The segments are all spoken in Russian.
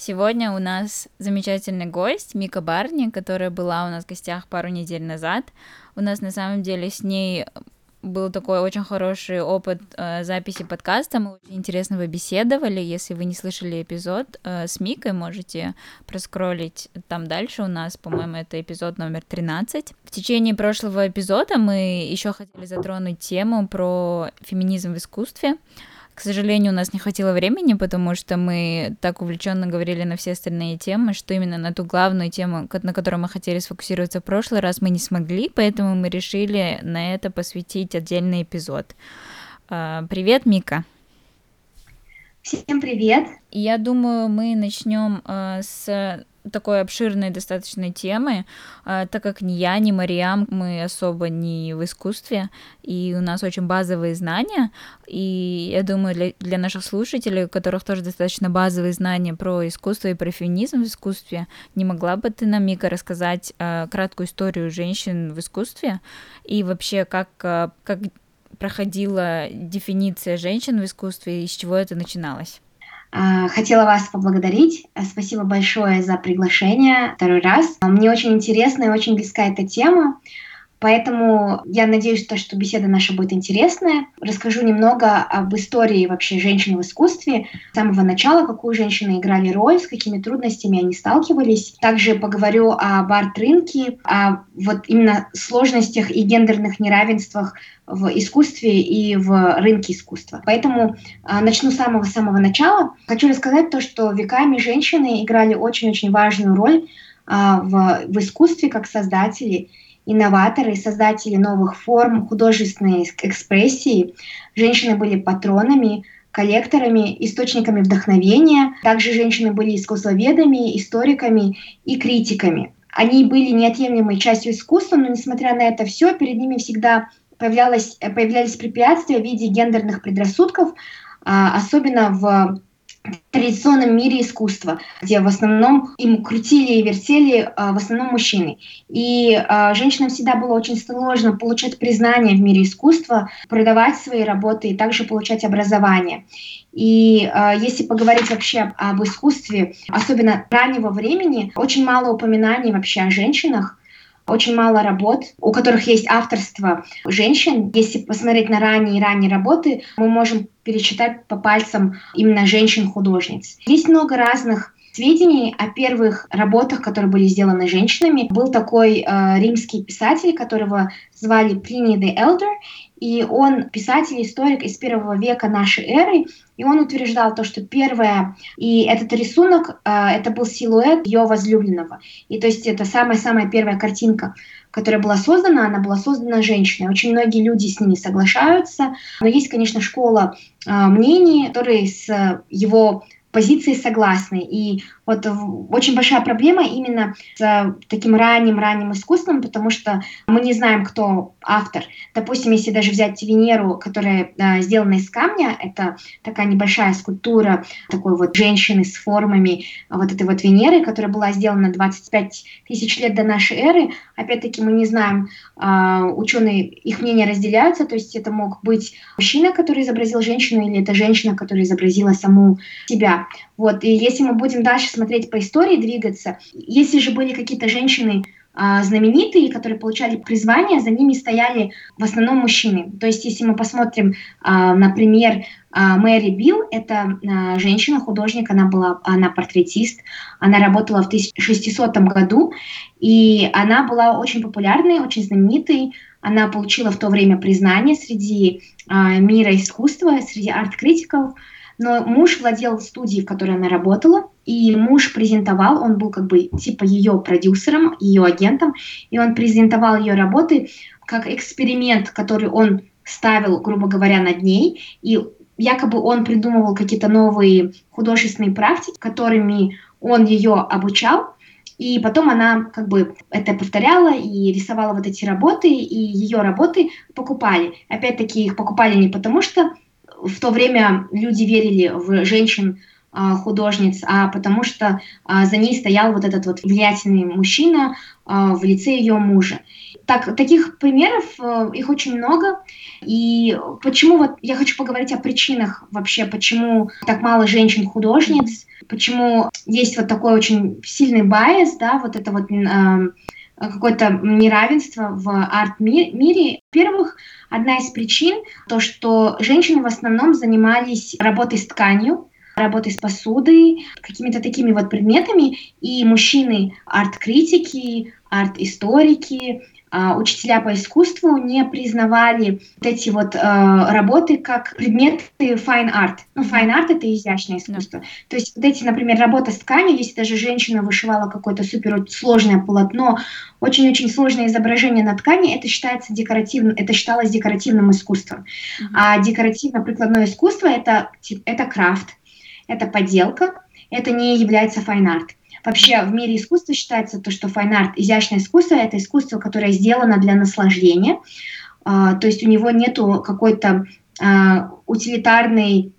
Сегодня у нас замечательный гость Мика Барни, которая была у нас в гостях пару недель назад. У нас на самом деле с ней был такой очень хороший опыт э, записи подкаста. Мы очень интересно беседовали. Если вы не слышали эпизод э, с Микой, можете проскролить там дальше. У нас, по-моему, это эпизод номер 13. В течение прошлого эпизода мы еще хотели затронуть тему про феминизм в искусстве. К сожалению, у нас не хватило времени, потому что мы так увлеченно говорили на все остальные темы, что именно на ту главную тему, на которую мы хотели сфокусироваться в прошлый раз, мы не смогли, поэтому мы решили на это посвятить отдельный эпизод. А, привет, Мика. Всем привет. Я думаю, мы начнем э, с такой обширной достаточно темы, э, так как ни я, ни Мариам, мы особо не в искусстве, и у нас очень базовые знания, и я думаю, для, для наших слушателей, у которых тоже достаточно базовые знания про искусство и про феминизм в искусстве, не могла бы ты нам, Мика, рассказать э, краткую историю женщин в искусстве, и вообще как, э, как проходила дефиниция женщин в искусстве и с чего это начиналось? А, хотела вас поблагодарить. Спасибо большое за приглашение второй раз. Мне очень интересна и очень близка эта тема. Поэтому я надеюсь, то, что беседа наша будет интересная. Расскажу немного об истории вообще женщин в искусстве. С самого начала, какую женщины играли роль, с какими трудностями они сталкивались. Также поговорю об арт-рынке, о вот именно сложностях и гендерных неравенствах в искусстве и в рынке искусства. Поэтому э, начну с самого-самого начала. Хочу рассказать то, что веками женщины играли очень-очень важную роль э, в, в искусстве как создатели, инноваторы, создатели новых форм художественной экспрессии. Женщины были патронами, коллекторами, источниками вдохновения. Также женщины были искусствоведами, историками и критиками. Они были неотъемлемой частью искусства, но несмотря на это все, перед ними всегда появлялось, появлялись препятствия в виде гендерных предрассудков, а, особенно в традиционном мире искусства, где в основном им крутили и вертели а, в основном мужчины. И а, женщинам всегда было очень сложно получать признание в мире искусства, продавать свои работы и также получать образование. И э, если поговорить вообще об, искусстве, особенно раннего времени, очень мало упоминаний вообще о женщинах, очень мало работ, у которых есть авторство женщин. Если посмотреть на ранние и ранние работы, мы можем перечитать по пальцам именно женщин-художниц. Есть много разных сведений о первых работах, которые были сделаны женщинами. Был такой э, римский писатель, которого звали Плиний the Elder, и он писатель-историк из первого века нашей эры, и он утверждал то, что первое, и этот рисунок, э, это был силуэт ее возлюбленного. И то есть это самая-самая первая картинка, которая была создана, она была создана женщиной. Очень многие люди с ними соглашаются, но есть, конечно, школа э, мнений, которые с его позиции согласны. И вот очень большая проблема именно с таким ранним-ранним искусством, потому что мы не знаем, кто автор. Допустим, если даже взять Венеру, которая э, сделана из камня, это такая небольшая скульптура такой вот женщины с формами вот этой вот Венеры, которая была сделана 25 тысяч лет до нашей эры. Опять-таки мы не знаем, э, ученые, их мнения разделяются, то есть это мог быть мужчина, который изобразил женщину, или это женщина, которая изобразила саму себя. Вот, и если мы будем дальше смотреть по истории, двигаться, если же были какие-то женщины а, знаменитые, которые получали призвание, за ними стояли в основном мужчины. То есть, если мы посмотрим, а, например, а, Мэри Билл, это женщина-художник, она была, она портретист, она работала в 1600 году, и она была очень популярной, очень знаменитой, она получила в то время признание среди мира искусства, среди арт-критиков, но муж владел студией, в которой она работала, и муж презентовал, он был как бы типа ее продюсером, ее агентом, и он презентовал ее работы как эксперимент, который он ставил, грубо говоря, над ней, и якобы он придумывал какие-то новые художественные практики, которыми он ее обучал, И потом она как бы это повторяла и рисовала вот эти работы, и ее работы покупали. Опять-таки их покупали не потому, что в то время люди верили в женщин а, художниц, а потому что а, за ней стоял вот этот вот влиятельный мужчина а, в лице ее мужа. Так, таких примеров э, их очень много. И почему вот я хочу поговорить о причинах вообще, почему так мало женщин-художниц, почему есть вот такой очень сильный bias, да, вот это вот э, какое-то неравенство в арт-мире. Во-первых, одна из причин то, что женщины в основном занимались работой с тканью, работой с посудой, какими-то такими вот предметами, и мужчины арт-критики, арт-историки, учителя по искусству не признавали вот эти вот э, работы как предметы fine art. Ну, fine art — это изящное искусство. Yeah. То есть вот эти, например, работа с тканью, если даже женщина вышивала какое-то супер сложное полотно, очень-очень сложное изображение на ткани, это считается декоративным, это считалось декоративным искусством. Mm-hmm. А декоративно-прикладное искусство — это, это крафт, это поделка, это не является fine art. Вообще в мире искусства считается то, что fine art, изящное искусство, это искусство, которое сделано для наслаждения, а, то есть у него нету какой-то а, утилитарной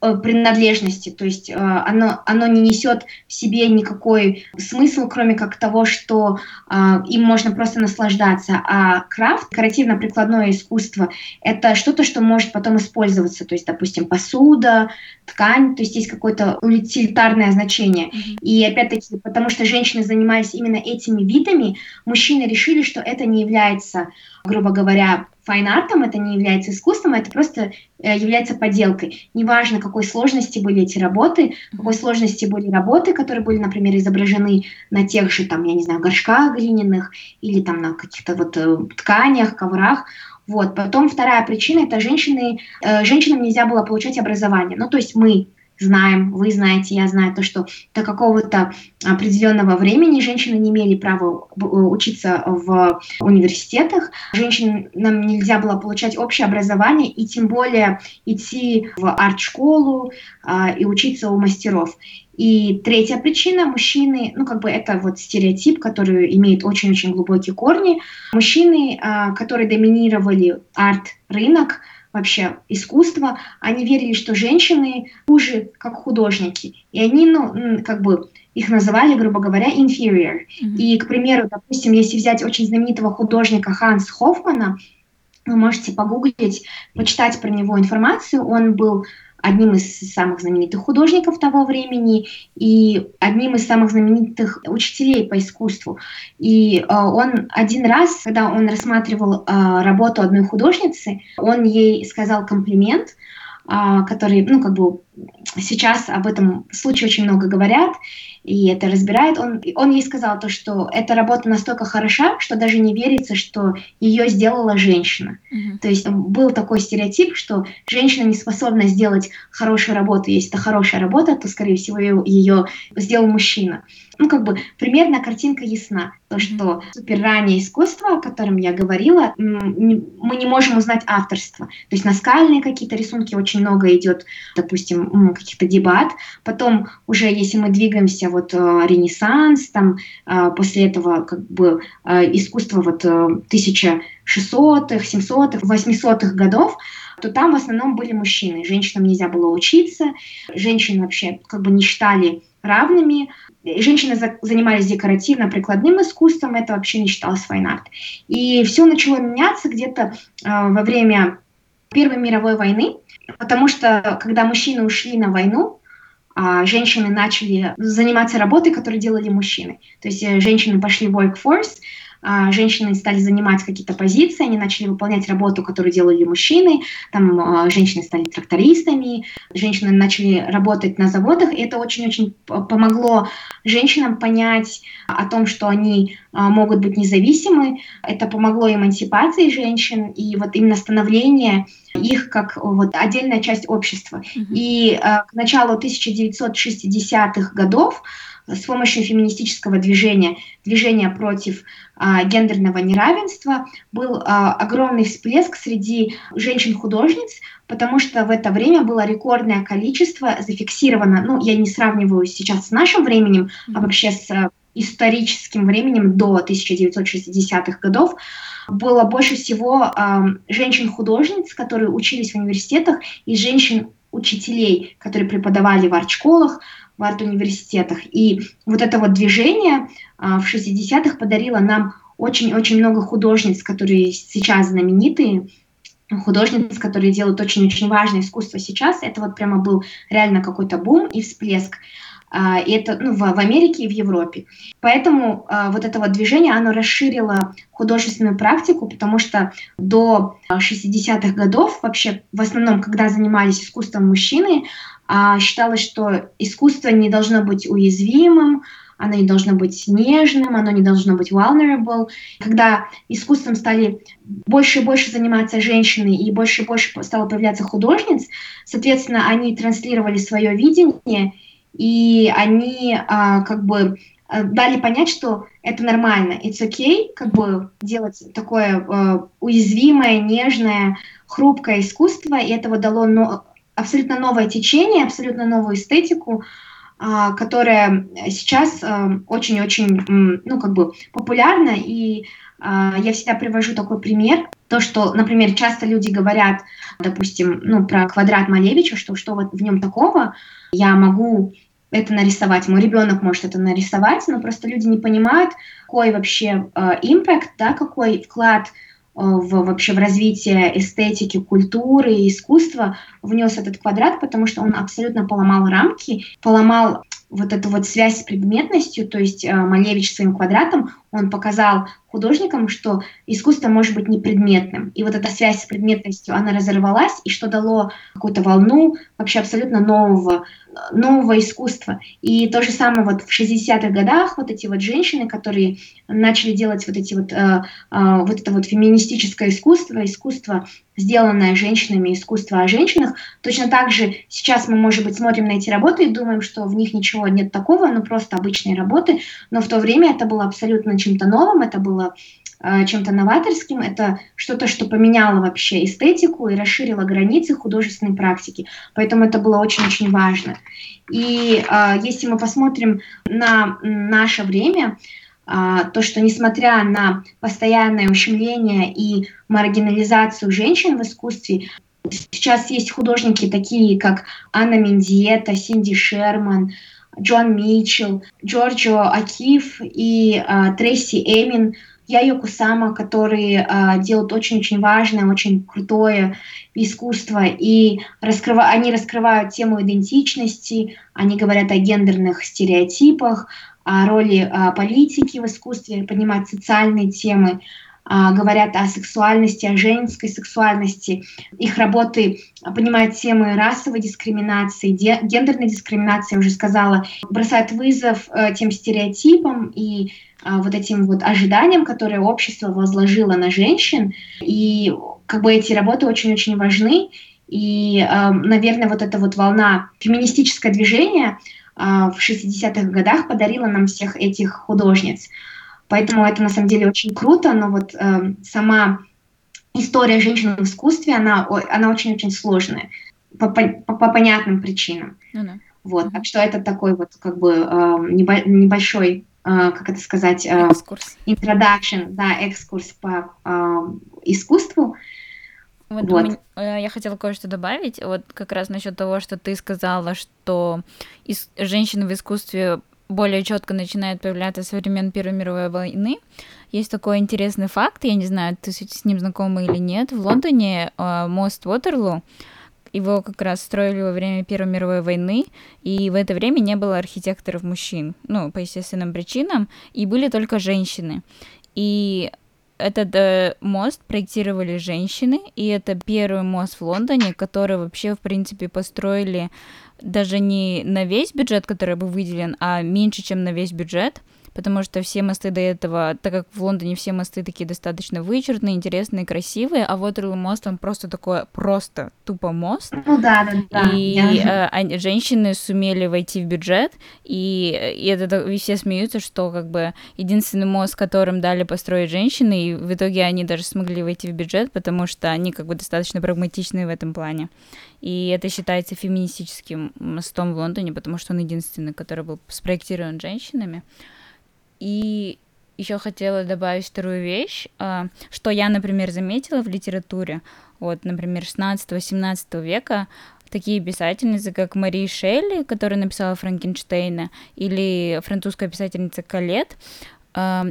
принадлежности, то есть э, оно, оно не несет в себе никакой смысл, кроме как того, что э, им можно просто наслаждаться. А craft, декоративно-прикладное искусство, это что-то, что может потом использоваться, то есть, допустим, посуда, ткань, то есть есть какое-то утилитарное значение. И опять-таки, потому что женщины занимались именно этими видами, мужчины решили, что это не является, грубо говоря, файн-артом, это не является искусством, это просто э, является поделкой. Неважно, какой сложности были эти работы, какой сложности были работы, которые были, например, изображены на тех же, там, я не знаю, горшках глиняных или там на каких-то вот э, тканях, коврах. Вот. Потом вторая причина – это женщины, э, женщинам нельзя было получать образование. Ну, то есть мы знаем, вы знаете, я знаю то, что до какого-то определенного времени женщины не имели права учиться в университетах, женщинам нельзя было получать общее образование и тем более идти в арт-школу а, и учиться у мастеров. И третья причина, мужчины, ну как бы это вот стереотип, который имеет очень-очень глубокие корни. Мужчины, а, которые доминировали арт-рынок, вообще искусства, они верили, что женщины хуже, как художники. И они, ну, как бы их называли, грубо говоря, inferior. Mm-hmm. И, к примеру, допустим, если взять очень знаменитого художника Ханс Хоффмана, вы можете погуглить, почитать про него информацию. Он был одним из самых знаменитых художников того времени и одним из самых знаменитых учителей по искусству. И э, он один раз, когда он рассматривал э, работу одной художницы, он ей сказал комплимент, э, который, ну, как бы сейчас об этом случае очень много говорят, и это разбирает. Он, он ей сказал то, что эта работа настолько хороша, что даже не верится, что ее сделала женщина. Mm-hmm. То есть был такой стереотип, что женщина не способна сделать хорошую работу. Если это хорошая работа, то, скорее всего, ее, ее сделал мужчина ну, как бы, примерно картинка ясна. То, что супер раннее искусство, о котором я говорила, мы не можем узнать авторство. То есть наскальные какие-то рисунки очень много идет, допустим, каких-то дебат. Потом уже, если мы двигаемся вот э, Ренессанс, там э, после этого как бы э, искусство вот 1600-х, 700-х, 800-х годов, то там в основном были мужчины. Женщинам нельзя было учиться, женщины вообще как бы не считали равными. Женщины за, занимались декоративно-прикладным искусством, это вообще не считалось fine art. И все начало меняться где-то э, во время Первой мировой войны, потому что когда мужчины ушли на войну, а женщины начали заниматься работой, которую делали мужчины. То есть э, женщины пошли в workforce, женщины стали занимать какие-то позиции, они начали выполнять работу, которую делали мужчины, там а, женщины стали трактористами, женщины начали работать на заводах, и это очень-очень помогло женщинам понять о том, что они а, могут быть независимы, это помогло эмансипации женщин и вот именно становление их как вот отдельная часть общества. Mm-hmm. И э, к началу 1960-х годов с помощью феминистического движения, движения против а, гендерного неравенства, был а, огромный всплеск среди женщин-художниц, потому что в это время было рекордное количество зафиксировано, ну, я не сравниваю сейчас с нашим временем, а вообще с историческим временем до 1960-х годов было больше всего э, женщин-художниц, которые учились в университетах, и женщин-учителей, которые преподавали в арт-школах, в арт-университетах. И вот это вот движение э, в 60-х подарило нам очень-очень много художниц, которые сейчас знаменитые, художниц, которые делают очень-очень важное искусство сейчас. Это вот прямо был реально какой-то бум и всплеск. Uh, и это ну, в, в Америке и в Европе. Поэтому uh, вот это вот движение, оно расширило художественную практику, потому что до 60-х годов вообще в основном, когда занимались искусством мужчины, считалось, что искусство не должно быть уязвимым, оно не должно быть нежным, оно не должно быть vulnerable. Когда искусством стали больше и больше заниматься женщины и больше и больше стало появляться художниц, соответственно, они транслировали свое видение, и они а, как бы а, дали понять, что это нормально, it's okay, как бы делать такое э, уязвимое, нежное, хрупкое искусство, и это вот дало но, абсолютно новое течение, абсолютно новую эстетику, а, которая сейчас а, очень-очень, ну, как бы популярна, и а, я всегда привожу такой пример, то, что, например, часто люди говорят, допустим, ну, про квадрат Малевича, что что вот в нем такого, я могу это нарисовать, мой ребенок может это нарисовать, но просто люди не понимают, какой вообще импакт, да, какой вклад в, вообще в развитие эстетики, культуры и искусства внес этот квадрат, потому что он абсолютно поломал рамки, поломал вот эту вот связь с предметностью, то есть э, Малевич своим квадратом, он показал художникам, что искусство может быть непредметным. И вот эта связь с предметностью, она разорвалась, и что дало какую-то волну вообще абсолютно нового, нового искусства. И то же самое вот в 60-х годах вот эти вот женщины, которые начали делать вот эти вот, э, э, вот это вот феминистическое искусство, искусство сделанное женщинами, искусство о женщинах. Точно так же сейчас мы, может быть, смотрим на эти работы и думаем, что в них ничего нет такого, ну просто обычные работы, но в то время это было абсолютно чем-то новым, это было э, чем-то новаторским, это что-то, что поменяло вообще эстетику и расширило границы художественной практики. Поэтому это было очень-очень важно. И э, если мы посмотрим на наше время, а, то, что несмотря на постоянное ущемление и маргинализацию женщин в искусстве, сейчас есть художники такие, как Анна Мендиета, Синди Шерман, Джон Митчелл, Джорджо Акиф и э, Трейси Эмин, Яйо Кусама, которые э, делают очень-очень важное, очень крутое искусство, и раскрыва... они раскрывают тему идентичности, они говорят о гендерных стереотипах, о роли а, политики в искусстве, поднимать социальные темы, а, говорят о сексуальности, о женской сексуальности. Их работы поднимают темы расовой дискриминации, гендерной дискриминации, я уже сказала, бросают вызов э, тем стереотипам и а, вот этим вот ожиданиям, которые общество возложило на женщин. И как бы эти работы очень-очень важны. И, наверное, вот эта вот волна феминистическое движение — а, в 60-х годах подарила нам всех этих художниц. Поэтому это на самом деле очень круто, но вот э, сама история женщин в искусстве, она, она очень-очень сложная по, по, по понятным причинам. Ну, да. Вот, так что это такой вот как бы э, небольшой, э, как это сказать, э, экскурс. introduction, да, экскурс по э, искусству. Вот, вот. Меня, э, я хотела кое-что добавить, вот как раз насчет того, что ты сказала, что из, женщины в искусстве более четко начинают появляться со времен Первой мировой войны. Есть такой интересный факт, я не знаю, ты с ним знакома или нет. В Лондоне э, мост Уотерлу, его как раз строили во время Первой мировой войны, и в это время не было архитекторов мужчин, ну, по естественным причинам, и были только женщины. И этот э, мост проектировали женщины, и это первый мост в Лондоне, который вообще, в принципе, построили даже не на весь бюджет, который был выделен, а меньше, чем на весь бюджет потому что все мосты до этого, так как в Лондоне все мосты такие достаточно вычурные, интересные, красивые, а Waterloo мост, он просто такой, просто тупо мост. Ну да, да, да. И я... э, женщины сумели войти в бюджет, и, и это все смеются, что как бы единственный мост, которым дали построить женщины, и в итоге они даже смогли войти в бюджет, потому что они как бы достаточно прагматичные в этом плане. И это считается феминистическим мостом в Лондоне, потому что он единственный, который был спроектирован женщинами. И еще хотела добавить вторую вещь, а, что я, например, заметила в литературе, вот, например, 16-17 века, такие писательницы, как Мари Шелли, которая написала Франкенштейна, или французская писательница Калет, а,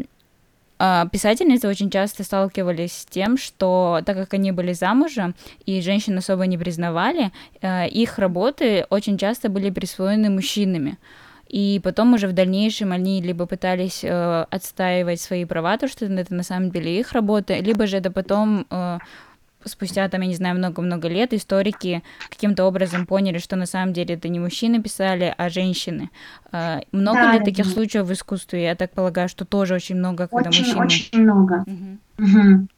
а, писательницы очень часто сталкивались с тем, что так как они были замужем и женщин особо не признавали, их работы очень часто были присвоены мужчинами и потом уже в дальнейшем они либо пытались э, отстаивать свои права, то, что это на самом деле их работа, либо же это потом э, спустя, там, я не знаю, много-много лет историки каким-то образом поняли, что на самом деле это не мужчины писали, а женщины. Э, много Да, ли да, таких да. случаев в искусстве? Я так полагаю, что тоже очень много, когда Очень, мужчины... очень много. Мгм. Мгм.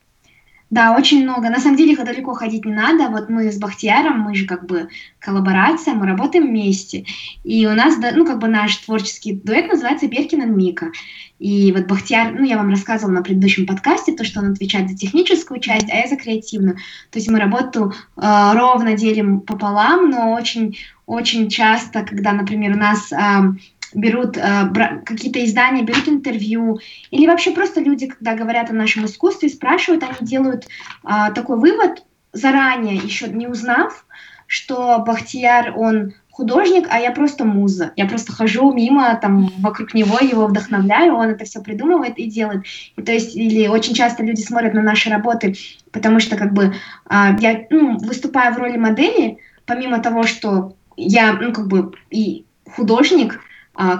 Да, очень много. На самом деле, их далеко ходить не надо. Вот мы с Бахтияром, мы же как бы коллаборация, мы работаем вместе. И у нас, ну, как бы наш творческий дуэт называется Беркин и Мика. И вот Бахтияр, ну, я вам рассказывала на предыдущем подкасте, то, что он отвечает за техническую часть, а я за креативную. То есть мы работу э, ровно делим пополам, но очень, очень часто, когда, например, у нас ам, берут э, какие-то издания, берут интервью, или вообще просто люди, когда говорят о нашем искусстве, спрашивают, они делают а, такой вывод заранее, еще не узнав, что Бахтияр, он художник, а я просто муза. Я просто хожу мимо, там, вокруг него, его вдохновляю, он это все придумывает и делает. И, то есть, или очень часто люди смотрят на наши работы, потому что, как бы, а, я, ну, выступаю в роли модели, помимо того, что я, ну, как бы, и художник,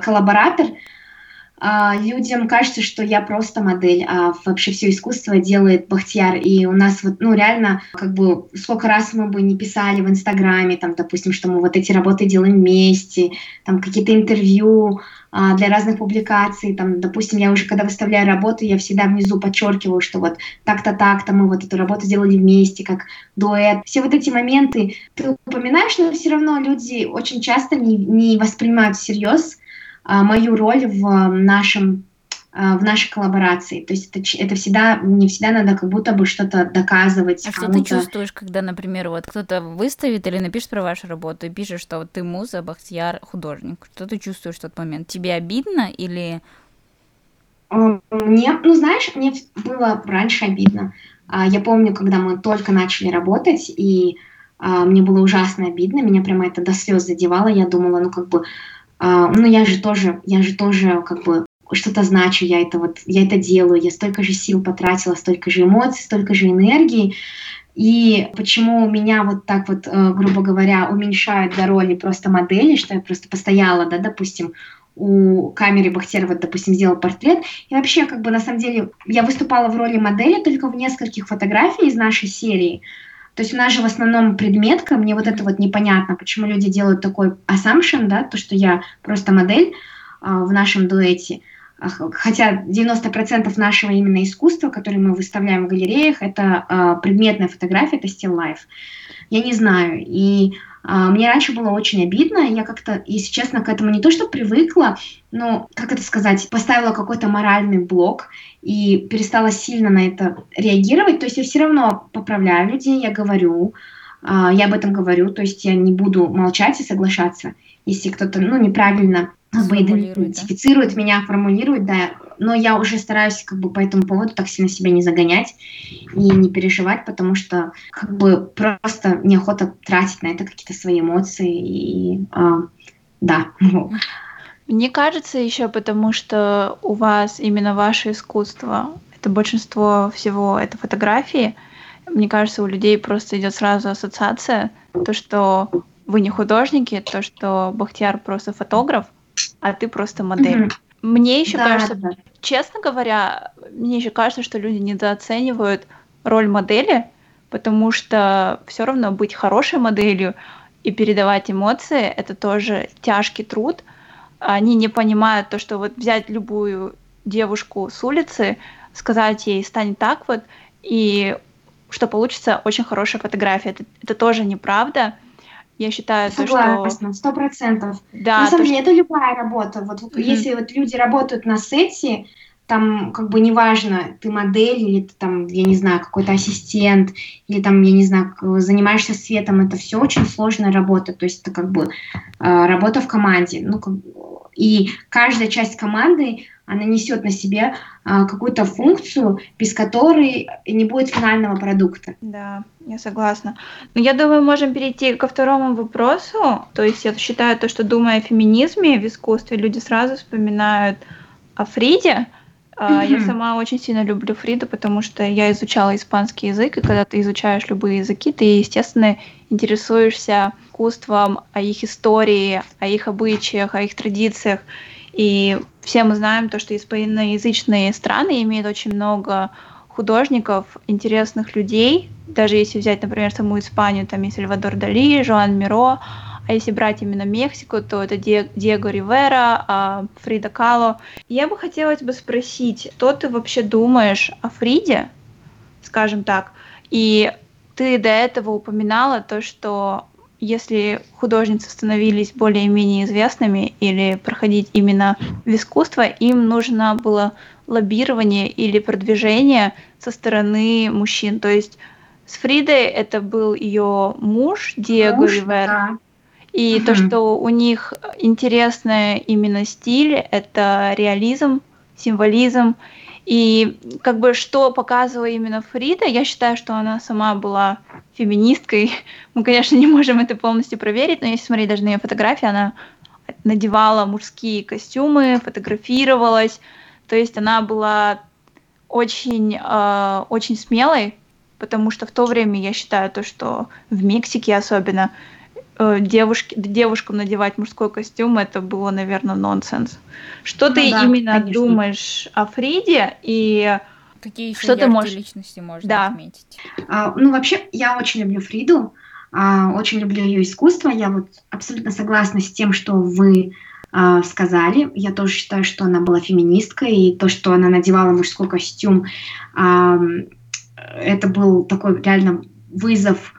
коллаборатор, а, людям кажется, что я просто модель, а вообще все искусство делает Бахтияр. И у нас вот, ну, реально, как бы, сколько раз мы бы не писали в Инстаграме, там, допустим, что мы вот эти работы делаем вместе, там, какие-то интервью а, для разных публикаций, там, допустим, я уже, когда выставляю работу, я всегда внизу подчеркиваю, что вот так-то, так-то мы вот эту работу сделали вместе, как дуэт. Все вот эти моменты ты упоминаешь, но все равно люди очень часто не, не воспринимают всерьез а, мою роль в а, нашем а, в нашей коллаборации. То есть это, это всегда, не всегда надо как будто бы что-то доказывать А что ты чувствуешь, когда, например, вот кто-то выставит или напишет про вашу работу и пишет, что вот ты муза, Бахтияр, художник? Что ты чувствуешь в тот момент? Тебе обидно или... А, Мне, ну знаешь, мне было раньше обидно. А, Я помню, когда мы только начали работать, и а, мне было ужасно обидно, меня прямо это до слез задевало. Я думала, ну как бы, а, ну я же тоже, я же тоже как бы что-то значу, я это вот, я это делаю, я столько же сил потратила, столько же эмоций, столько же энергии. И почему меня вот так вот, э, грубо говоря, уменьшают до роли просто модели, что я просто постояла, да, допустим, у камеры Бахтерова, допустим, сделал портрет. И вообще, как бы, на самом деле, я выступала в роли модели только в нескольких фотографий из нашей серии. То есть у нас же в основном предметка, мне вот это вот непонятно, почему люди делают такой assumption, да, то, что я просто модель а, в нашем дуэте. А, Хотя 90% нашего именно искусства, которое мы выставляем в галереях, это а, предметная фотография, это still life. Я не знаю. И мне раньше было очень обидно. Я как-то, если честно, к этому не то что привыкла, но, как это сказать, поставила какой-то моральный блок и перестала сильно на это реагировать. То есть я все равно поправляю людей, я говорю, а, я об этом говорю, то есть я не буду молчать и соглашаться, если кто-то, ну, неправильно как бы Сформулирует, да? идентифицирует меня, формулирует, да, но я уже стараюсь как бы по этому поводу так сильно себя не загонять и не переживать, потому что как бы просто неохота тратить на это какие-то свои эмоции и а, да. Мне кажется, еще потому что у вас именно ваше искусство, это большинство всего это фотографии. Мне кажется, у людей просто идет сразу ассоциация, то, что вы не художники, то, что Бахтияр просто фотограф, а ты просто модель. Мгм. Мне еще Да, кажется, да. честно говоря, мне еще кажется, что люди недооценивают роль модели, потому что все равно быть хорошей моделью и передавать эмоции это тоже тяжкий труд. Они не понимают то, что вот взять любую девушку с улицы, сказать ей стань так вот, и что получится очень хорошая фотография. Это, это тоже неправда. Я считаю, что Согласна, сто процентов. да, На самом что- деле, это любая работа. Вот Мгм. если вот люди работают на сете, там как бы неважно, ты модель или ты там, я не знаю, какой-то ассистент, или там, я не знаю, занимаешься светом, это все очень сложная работа. То есть это как бы э, работа в команде. Ну, как- и каждая часть команды она несет на себе а, какую-то функцию, без которой не будет финального продукта. Да, я согласна. Но я думаю, можем перейти ко второму вопросу. То есть я считаю то, что думая о феминизме в искусстве, люди сразу вспоминают о Фриде. Mm-hmm. Я сама очень сильно люблю Фриду, потому что я изучала испанский язык, и когда ты изучаешь любые языки, ты, естественно, интересуешься искусством, о их истории, о их обычаях, о их традициях. И все мы знаем то, что испаноязычные страны имеют очень много художников, интересных людей. Даже если взять, например, саму Испанию, там есть Сальвадор Дали, Жоан Миро, а если брать именно Мексику, то это Диего Ривера, а, Фрида Кало. Я бы хотела тебя спросить, что ты вообще думаешь о Фриде, скажем так, и ты до этого упоминала то, что если художницы становились более-менее известными или проходить именно в искусство, им нужно было лоббирование или продвижение со стороны мужчин. То есть с Фридой это был ее муж Диего муж, Ривер. Да. И угу. то, что у них интересный именно стиль, это реализм, символизм. И как бы что показывала именно Фрида, я считаю, что она сама была феминисткой. Мы, конечно, не можем это полностью проверить, но если смотреть даже на ее фотографии, она надевала мужские костюмы, фотографировалась. То есть она была очень, э, очень смелой, потому что в то время я считаю то, что в Мексике особенно девушки, девушкам надевать мужской костюм, это было, наверное, нонсенс. Что ну, ты да, именно конечно. думаешь о Фриде и Какие еще что ты можешь... личности можно да. отметить? А, ну, вообще, я очень люблю Фриду, а, очень люблю ее искусство. Я вот абсолютно согласна с тем, что вы а, сказали. Я тоже считаю, что она была феминисткой, и то, что она надевала мужской костюм, а, это был такой реально вызов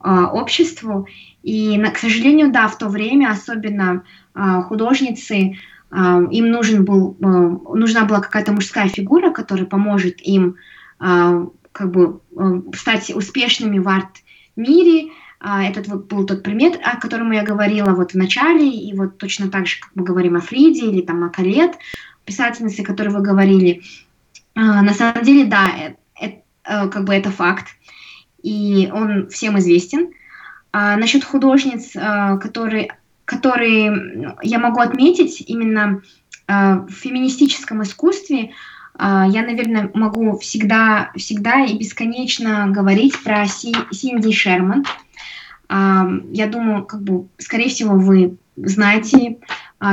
а, обществу. И, к сожалению, да, в то время особенно а, художницы, а, им нужен был, нужна была какая-то мужская фигура, которая поможет им как бы стать успешными в арт-мире. Этот вот был тот пример, о котором я говорила вот в начале, и вот точно так же, как мы говорим о Фриде или там о Калет, писательнице, о которой вы говорили. На самом деле, да, это, э, как бы это факт, и он всем известен. А насчет художниц, а, которые, которые я могу отметить именно а, в феминистическом искусстве, а, я, наверное, могу всегда, всегда и бесконечно говорить про Си, Синди Шерман. Я думаю, как бы, скорее всего, вы знаете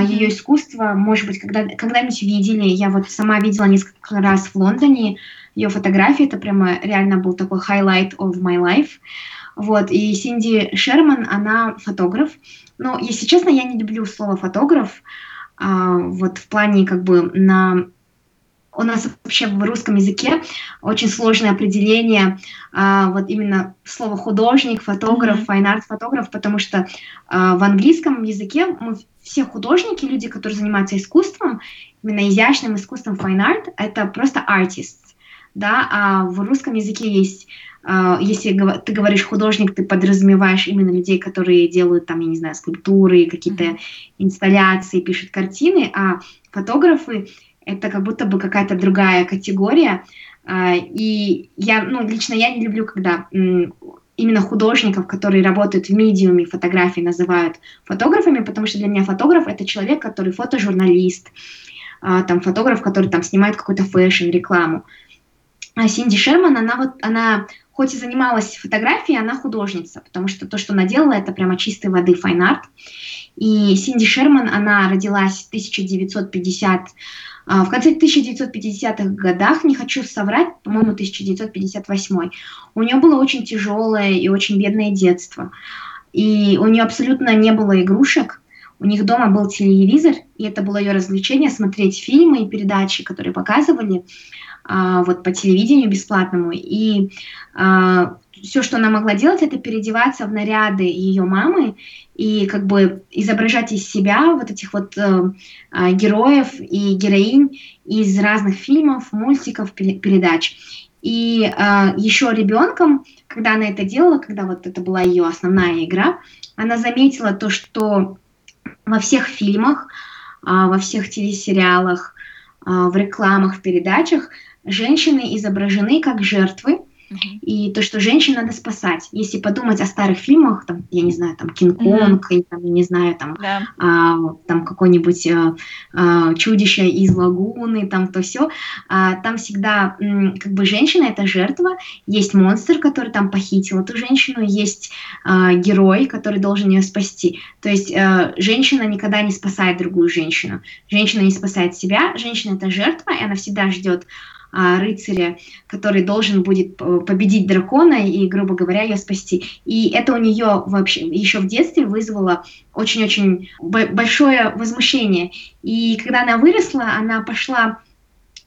ее искусство, может быть, когда, когда-нибудь видели. Я вот сама видела несколько раз в Лондоне ее фотографии, это прямо реально был такой highlight of my life. Вот, и Синди Шерман, она фотограф. Но, если честно, я не люблю слово фотограф. А, вот в плане как бы на у нас вообще в русском языке очень сложное определение а, вот именно слова художник, фотограф, mm-hmm. фотограф, потому что а, в английском языке мы все художники, люди, которые занимаются искусством, именно изящным искусством art, это просто artists, да, а в русском языке есть если ты говоришь художник, ты подразумеваешь именно людей, которые делают там, я не знаю, скульптуры, какие-то инсталляции, пишут картины, а фотографы это как будто бы какая-то другая категория. А, и я, ну, лично я не люблю, когда именно художников, которые работают в медиуме фотографии, называют фотографами, потому что для меня фотограф это человек, который фотожурналист, а, там фотограф, который там снимает какой-то fashion, рекламу. А Синди Шерман, она вот, она хоть и занималась фотографией, она художница, потому что то, что она делала, это прямо чистой воды fine art. И Синди Шерман, она родилась в 1950 а, в конце 1950-х годах, не хочу соврать, по-моему, 1958. У нее было очень тяжелое и очень бедное детство. И у нее абсолютно не было игрушек. У них дома был телевизор, и это было ее развлечение смотреть фильмы и передачи, которые показывали вот по телевидению бесплатному. И а, все, что она могла делать, это переодеваться в наряды ее мамы и как бы изображать из себя вот этих вот э, э, героев и героинь из разных фильмов, мультиков, передач. И э, еще ребенком, когда она это делала, когда вот это была ее основная игра, она заметила то, что во всех фильмах а, во всех телесериалах, а, в рекламах, в передачах женщины изображены как жертвы, и то, что женщин надо спасать. Если подумать о старых фильмах, там, я не знаю, там Кинг-Конг, mm-hmm. там, я не знаю, там, yeah. а, там какое-нибудь а, а, чудище из лагуны, там то все, а, там всегда м, как бы женщина это жертва, есть монстр, который там похитил эту женщину, есть а, герой, который должен ее спасти. То есть а, женщина никогда не спасает другую женщину, женщина не спасает себя, женщина это жертва, и она всегда ждет рыцаря, который должен будет победить дракона и, грубо говоря, ее спасти. И это у нее вообще еще в детстве вызвало очень-очень большое возмущение. И когда она выросла, она пошла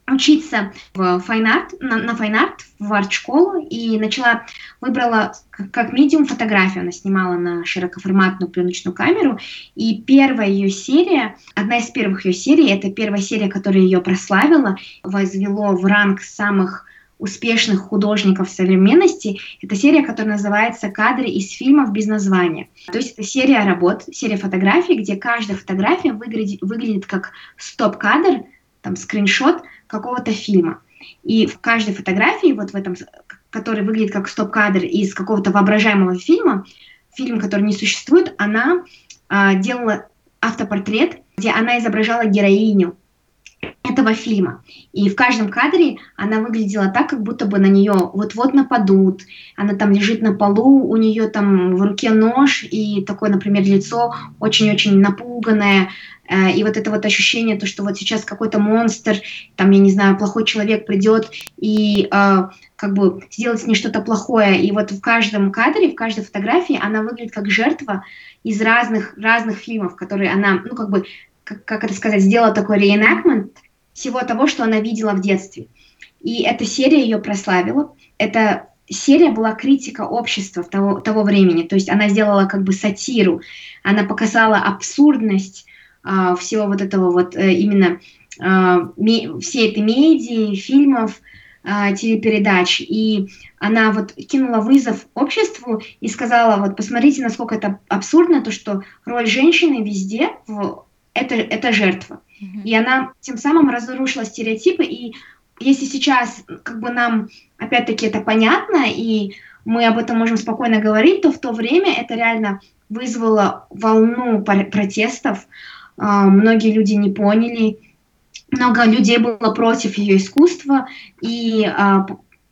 учиться в fine art, на, на fine art, в арт-школу, и начала, выбрала как, как медиум фотографию, она снимала на широкоформатную пленочную камеру, и первая ее серия, одна из первых ее серий, это первая серия, которая ее прославила, возвело в ранг самых успешных художников современности. Это серия, которая называется «Кадры из фильмов без названия». То есть это серия работ, серия фотографий, где каждая фотография выглядит, выглядит как стоп-кадр, там скриншот какого-то фильма. И в каждой фотографии, вот в этом, который выглядит как стоп-кадр из какого-то воображаемого фильма, фильм, который не существует, она а, делала автопортрет, где она изображала героиню этого фильма. И в каждом кадре она выглядела так, как будто бы на нее вот-вот нападут. Она там лежит на полу, у нее там в руке нож и такое, например, лицо очень-очень напуганное. Э, и вот это вот ощущение, то, что вот сейчас какой-то монстр, там, я не знаю, плохой человек придет и э, как бы сделать с ней что-то плохое. И вот в каждом кадре, в каждой фотографии она выглядит как жертва из разных, разных фильмов, которые она, ну, как бы, как, как это сказать, сделала такой reenactment всего того, что она видела в детстве. И эта серия ее прославила. Эта серия была критика общества того, того времени. То есть она сделала как бы сатиру, она показала абсурдность всего вот этого вот э, именно а, всей этой медии, фильмов, а, телепередач. И она вот кинула вызов обществу и сказала, вот посмотрите, насколько это абсурдно, то, что роль женщины везде в, это, это жертва. Mm-hmm. И она тем самым разрушила стереотипы. И если сейчас как бы нам опять-таки это понятно, и мы об этом можем спокойно говорить, то в то время это реально вызвало волну протестов, а, многие люди не поняли, много людей было против ее искусства, и а,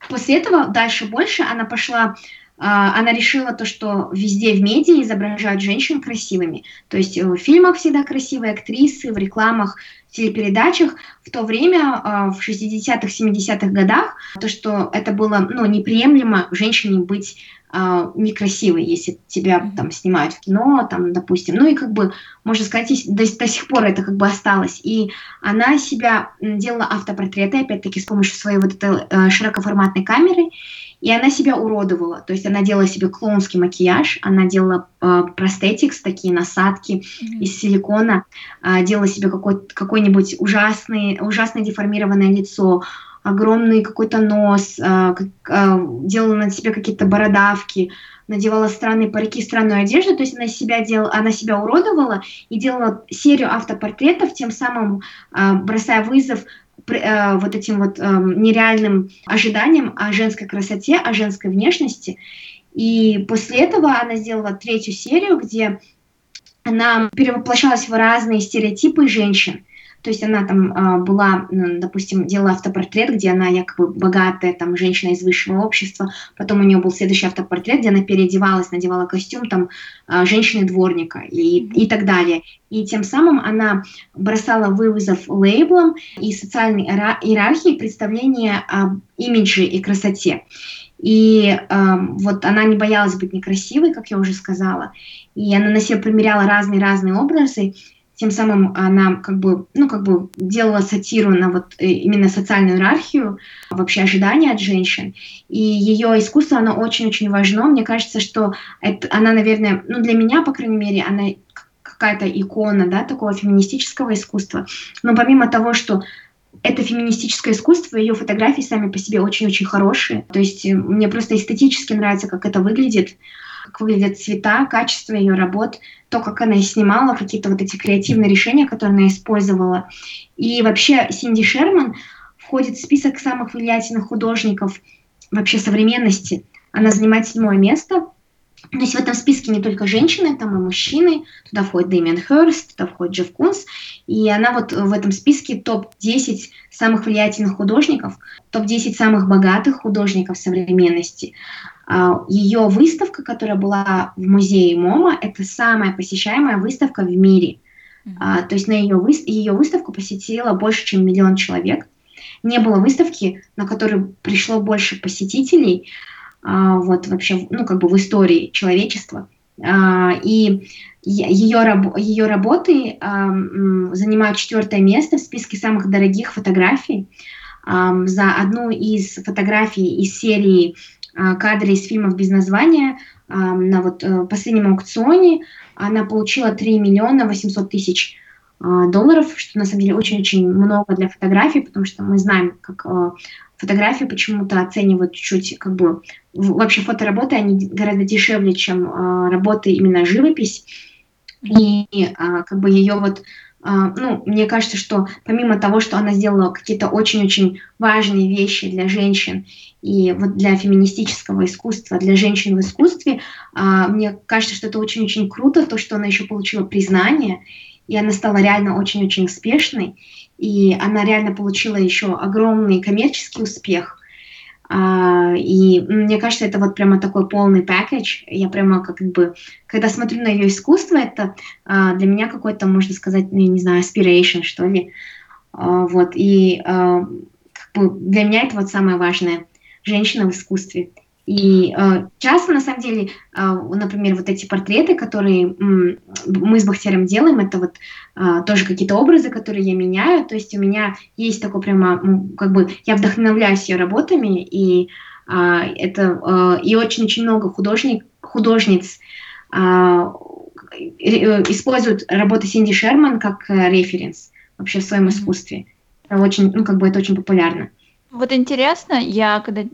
после этого дальше больше она пошла а, она решила то, что везде в медиа изображают женщин красивыми. То есть в фильмах всегда красивые актрисы, в рекламах, в телепередачах. В то время, в 60-х, 70-х годах, то, что это было ну, неприемлемо женщине быть э, некрасивой, если тебя там снимают в кино, там, допустим. Ну и как бы, можно сказать, до, до сих пор это как бы осталось. И она себя делала автопортреты, опять-таки, с помощью своей вот этой э, широкоформатной камеры, и она себя уродовала. То есть она делала себе клоунский макияж, она делала э, простетикс, такие насадки mm-hmm. из силикона, э, делала себе какой- какой-нибудь ужасный, ужасное деформированное лицо, огромный какой-то нос, э, э, делала на себе какие-то бородавки, надевала странные парики, странную одежду, то есть она себя, дел, она себя уродовала и делала серию автопортретов, тем самым э, бросая вызов вот этим вот нереальным ожиданиям о женской красоте, о женской внешности. И после этого она сделала третью серию, где она перевоплощалась в разные стереотипы женщин. То есть она там а, была, допустим, делала автопортрет, где она якобы богатая там женщина из высшего общества. Потом у нее был следующий автопортрет, где она переодевалась, надевала костюм там а, женщины-дворника и, и так далее. И тем самым она бросала вызов лейблам и социальной иерархии представления об имидже и красоте. И э, вот она не боялась быть некрасивой, как я уже сказала, и она на себя примеряла разные-разные образы, тем самым она как бы, ну, как бы делала сатиру на вот э, именно социальную иерархию, вообще ожидания от женщин. И ее искусство, оно очень-очень важно. Мне кажется, что это, она, наверное, ну, для меня, по крайней мере, она какая-то икона, да, такого феминистического искусства. Но помимо того, что это феминистическое искусство, ее фотографии сами по себе очень-очень хорошие. То есть э, мне просто эстетически нравится, как это выглядит. Как выглядят цвета, качество ее работ, то, как она снимала, какие-то вот эти креативные решения, которые она использовала. И вообще Синди Шерман входит в список самых влиятельных художников вообще современности. Она занимает седьмое место. То есть в этом списке не только женщины, там и мужчины. Туда входит Дэмиан Херст, туда входит Джефф Кунс. И она вот в этом списке топ-10 самых влиятельных художников, топ-10 самых богатых художников современности. А, Ее выставка, которая была в музее МОМА, это самая посещаемая выставка в мире. Mm-hmm. То есть на ее, ее выставку посетило больше, чем миллион человек. Не было выставки, на которую пришло больше посетителей, а, вот вообще, ну, как бы в истории человечества. И ее, ее работы занимают четвертое место в списке самых дорогих фотографий. За одну из фотографий из серии кадры из фильмов без названия на вот э, последнем аукционе. Она получила 3 миллиона 800 тысяч а, долларов, что на самом деле очень-очень много для фотографий, потому что мы знаем, как а, фотографии почему-то оценивают чуть как бы вообще фотоработы они гораздо дешевле, чем работы именно живопись. И как бы ее вот ну, мне кажется, что помимо того, что она сделала какие-то очень-очень важные вещи для женщин и вот для феминистического искусства, для женщин в искусстве, uh, мне кажется, что это очень-очень круто, то, что она еще получила признание, и она стала реально очень-очень успешной, и она реально получила еще огромный коммерческий успех. Uh, и мне кажется, это вот прямо такой полный пакет. Я прямо как бы, когда смотрю на ее искусство, это uh, для меня какой-то, можно сказать, ну, я не знаю, aspiration, что ли. Uh, вот, и как бы для меня это вот самое важное женщина в искусстве. И э, часто, на самом деле, э, например, вот эти портреты, которые м, мы с Бахтером делаем, это вот э, тоже какие-то образы, которые я меняю. То есть у меня есть такой прямо, как бы, я вдохновляюсь ее работами, и э, это э, и очень-очень много художник, художниц э, используют работы Синди Шерман как э, референс вообще в своем искусстве. Это очень, ну, как бы это очень популярно. Вот интересно, я когда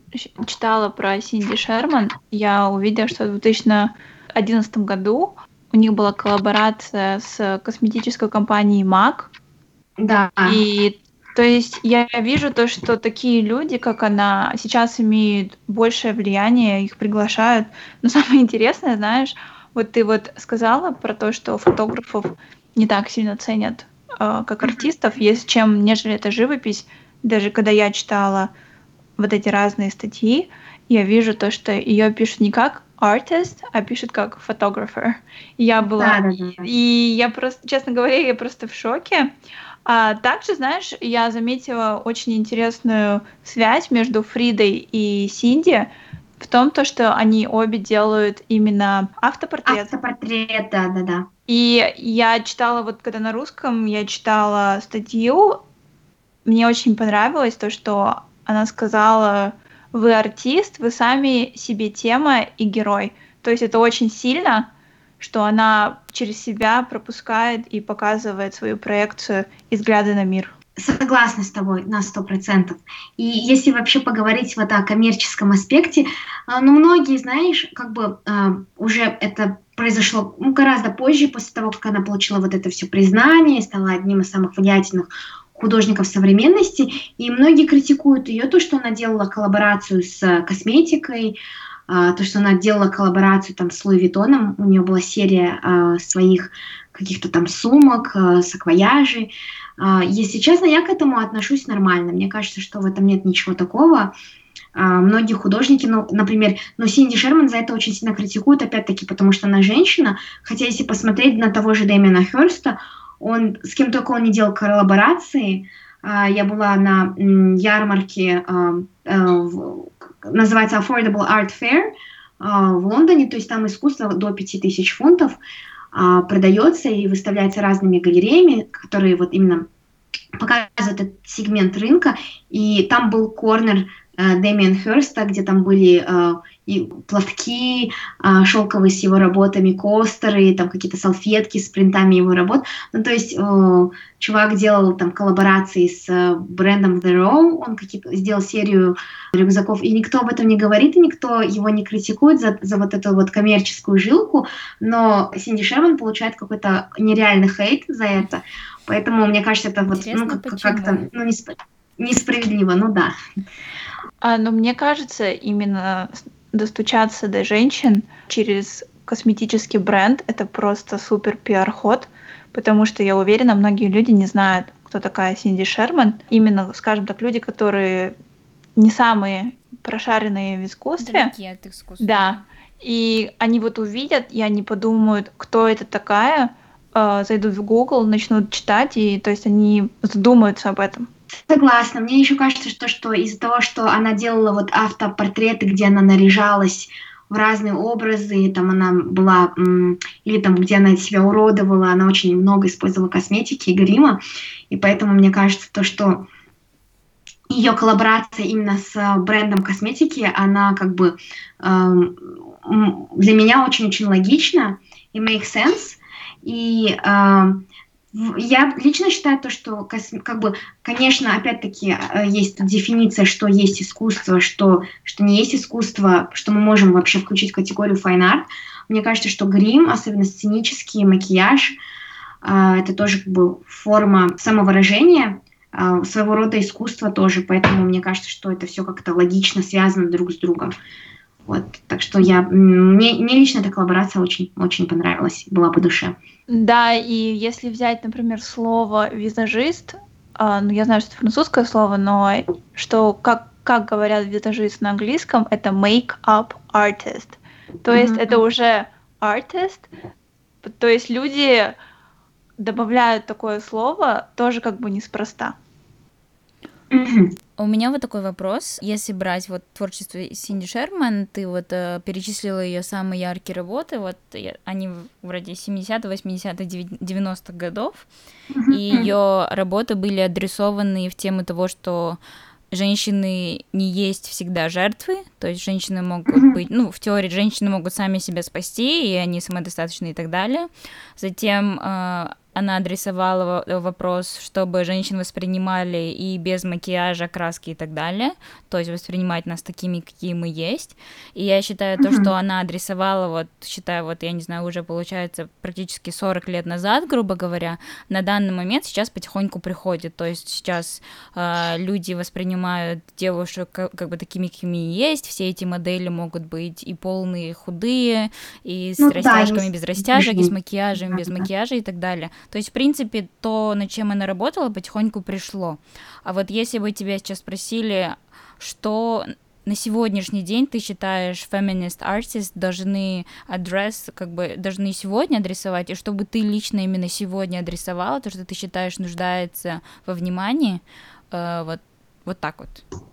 читала про Синди Шерман, я увидела, что в 2011 году у них была коллаборация с косметической компанией MAC. Да. И то есть я вижу то, что такие люди, как она, сейчас имеют большее влияние, их приглашают. Но самое интересное, знаешь, вот ты вот сказала про то, что фотографов не так сильно ценят, э, как артистов, есть чем, нежели это живопись даже когда я читала вот эти разные статьи, я вижу то, что ее пишут не как artist, а пишут как photographer. И я была... Да, да, да. И я просто, честно говоря, я просто в шоке. А также, знаешь, я заметила очень интересную связь между Фридой и Синди в том, то, что они обе делают именно автопортрет. Автопортрет, да, да, да. И я читала, вот когда на русском, я читала статью мне очень понравилось то, что она сказала, вы артист, вы сами себе тема и герой. То есть это очень сильно, что она через себя пропускает и показывает свою проекцию и взгляды на мир. Согласна с тобой на сто процентов. И если вообще поговорить вот о коммерческом аспекте, а, ну, многие, знаешь, как бы а, уже это произошло ну, гораздо позже, после того, как она получила вот это все признание, стала одним из самых влиятельных художников современности, и многие критикуют ее, то, что она делала коллаборацию с косметикой, а, то, что она делала коллаборацию там с Луи Виттоном, у нее была серия а, своих каких-то там сумок, а, саквояжей. Если честно, я к этому отношусь нормально. Мне кажется, что в этом нет ничего такого. Многие художники, ну, например, ну, Синди Шерман за это очень сильно критикуют, опять-таки, потому что она женщина. Хотя, если посмотреть на того же Дэмиана Херста, он с кем только он не делал коллаборации. А, я была на ярмарке, а, а, называется Affordable Art Fair в Лондоне, то есть там искусство до 5000 фунтов продается и выставляется разными галереями, которые вот именно показывают этот сегмент рынка. И там был корнер Дэмиан Херста, где там были и платки а, шелковые с его работами, костеры, там какие-то салфетки с принтами его работ. Ну, то есть э, чувак делал там коллаборации с э, брендом The Row, он какие-то сделал серию рюкзаков, и никто об этом не говорит, и никто его не критикует за, за вот эту вот коммерческую жилку, но Синди Шерман получает какой-то нереальный хейт за это, поэтому мне кажется, это вот ну, как- как-то ну, несп... несправедливо, ну да. А, но мне кажется, именно достучаться до женщин через косметический бренд это просто супер пиар-ход, потому что я уверена, многие люди не знают, кто такая Синди Шерман. Именно, скажем так, люди, которые не самые прошаренные в искусстве. Далеки от искусства. Да. И они вот увидят, и они подумают, кто это такая, э, зайдут в Google, начнут читать, и то есть они задумаются об этом. Согласна. Мне еще кажется, что, что из-за того, что она делала вот автопортреты, где она наряжалась в разные образы, там она была, или там, где она себя уродовала, она очень много использовала косметики и грима, и поэтому мне кажется, то, что ее коллаборация именно с брендом косметики, она как бы эм, для меня очень-очень логична и make sense, и эм, я лично считаю то, что, как бы, конечно, опять-таки э, есть дефиниция, что есть искусство, что, что не есть искусство, что мы можем вообще включить в категорию fine art. Мне кажется, что грим, особенно сценический макияж, э, это тоже как бы форма самовыражения, э, своего рода искусство тоже, поэтому мне кажется, что это все как-то логично связано друг с другом. Вот, так что я, мне, мне лично эта коллаборация очень, очень понравилась, была по душе. Да, и если взять, например, слово визажист, а, ну я знаю, что это французское слово, но что как как говорят визажист на английском, это make-up artist. То mm-hmm. есть это уже artist, то есть люди добавляют такое слово тоже как бы неспроста. У меня вот такой вопрос. Если брать вот творчество Синди Шерман, ты вот э, перечислила ее самые яркие работы, вот они вроде 70-х, 80-х, 90-х годов, и ее работы были адресованы в тему того, что женщины не есть всегда жертвы, то есть женщины могут быть, ну, в теории женщины могут сами себя спасти, и они самодостаточны и так далее. Затем э, она адресовала вопрос, чтобы женщин воспринимали и без макияжа, краски и так далее, то есть воспринимать нас такими, какие мы есть. И я считаю то, что она адресовала, вот, считаю, вот, я не знаю, уже получается практически 40 лет назад, грубо говоря, на данный момент сейчас потихоньку приходит, то есть сейчас э, люди воспринимают девушек как, как бы такими, какими есть, все эти модели могут быть и полные, и худые, и с ну, растяжками, да, без растяжек, и с макияжем, без макияжа и так далее. То есть, в принципе, то, над чем она работала, потихоньку пришло. А вот если бы тебя сейчас спросили, что на сегодняшний день ты считаешь feminist artists должны адрес, как бы должны сегодня адресовать, и чтобы ты лично именно сегодня адресовала то, что ты считаешь нуждается во внимании, э, вот, вот так вот.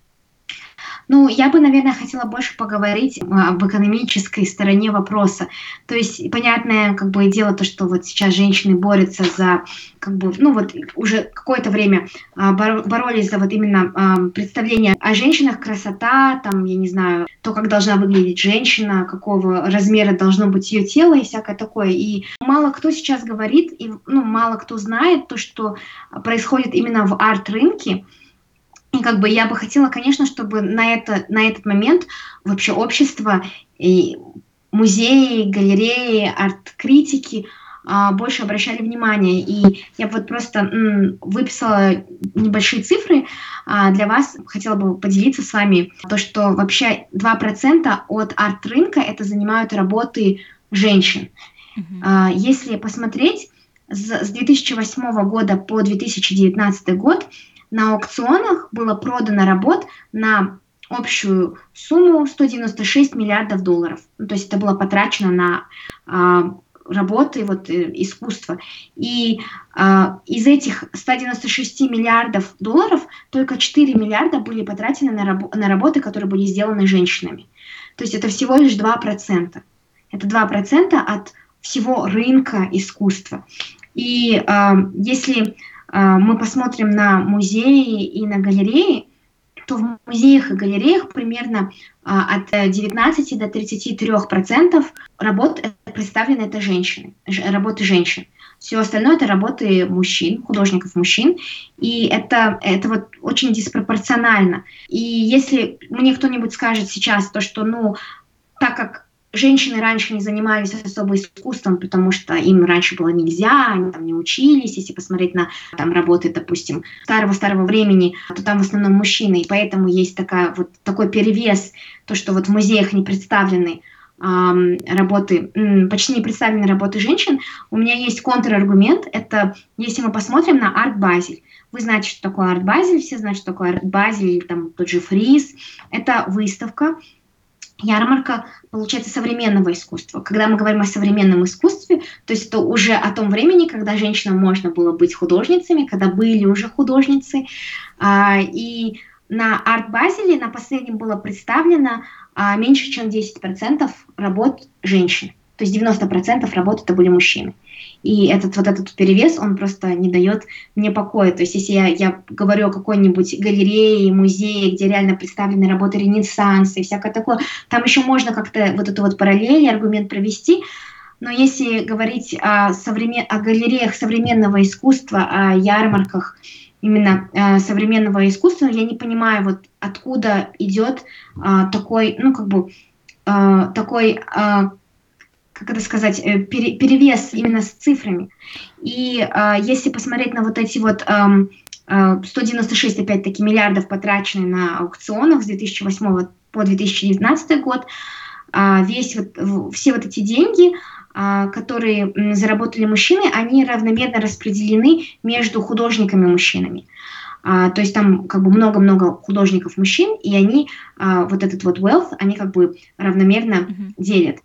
Ну, я бы, наверное, хотела больше поговорить а, об экономической стороне вопроса. То есть, понятное как бы дело то, что вот сейчас женщины борются за, как бы, ну вот уже какое-то время а, боролись за вот именно а, представление о женщинах, красота, там, я не знаю, то, как должна выглядеть женщина, какого размера должно быть ее тело и всякое такое. И мало кто сейчас говорит, и ну, мало кто знает то, что происходит именно в арт-рынке, и как бы я бы хотела, конечно, чтобы на, это, на этот момент вообще общество и музеи, галереи, арт-критики а, больше обращали внимание. И я вот просто м, выписала небольшие цифры а, для вас. Хотела бы поделиться с вами то, что вообще 2% от арт-рынка это занимают работы женщин. Mm-hmm. А, если посмотреть, с, с 2008 года по 2019 год на аукционах было продано работ на общую сумму 196 миллиардов долларов. Ну, то есть это было потрачено на а, работы вот, э, искусства. И а, из этих 196 миллиардов долларов только 4 миллиарда были потрачены на, раб- на работы, которые были сделаны женщинами. То есть это всего лишь 2%. Это 2% от всего рынка искусства. И а, если мы посмотрим на музеи и на галереи, то в музеях и галереях примерно а, от 19 до 33 процентов работ представлены это женщины, работы женщин. Все остальное это работы мужчин, художников мужчин, и это, это вот очень диспропорционально. И если мне кто-нибудь скажет сейчас то, что, ну, так как женщины раньше не занимались особо искусством, потому что им раньше было нельзя, они там не учились. Если посмотреть на там работы, допустим, старого-старого времени, то там в основном мужчины, и поэтому есть такая, вот такой перевес, то, что вот в музеях не представлены работы, почти не представлены работы женщин. У меня есть контраргумент, это если мы посмотрим на арт Базель. Вы знаете, что такое арт Базель, все знают, что такое арт Базель, там тот же фриз. Это выставка, ярмарка, получается, современного искусства. Когда мы говорим о современном искусстве, то есть это уже о том времени, когда женщинам можно было быть художницами, когда были уже художницы. А, и на арт-базеле на последнем было представлено а, меньше, чем 10% работ женщин. То есть 90% работ это были мужчины. И этот вот этот перевес, он просто не дает мне покоя. То есть если я, я говорю о какой-нибудь галерее, музее, где реально представлены работы Ренессанса и всякое такое, там еще можно как-то вот эту вот параллель, аргумент провести, но если говорить о, современ... о галереях современного искусства, о ярмарках именно э, современного искусства, я не понимаю, вот откуда идет э, такой, ну как бы э, такой э, как это сказать, э, пере, перевес именно с цифрами. И э, если посмотреть на вот эти вот э, 196, опять-таки, миллиардов потраченных на аукционах с 2008 по 2019 год, э, весь вот, все вот эти деньги, э, которые заработали мужчины, они равномерно распределены между художниками-мужчинами. А, то есть там как бы много-много художников мужчин, и они а, вот этот вот wealth, они как бы равномерно mm-hmm. делят.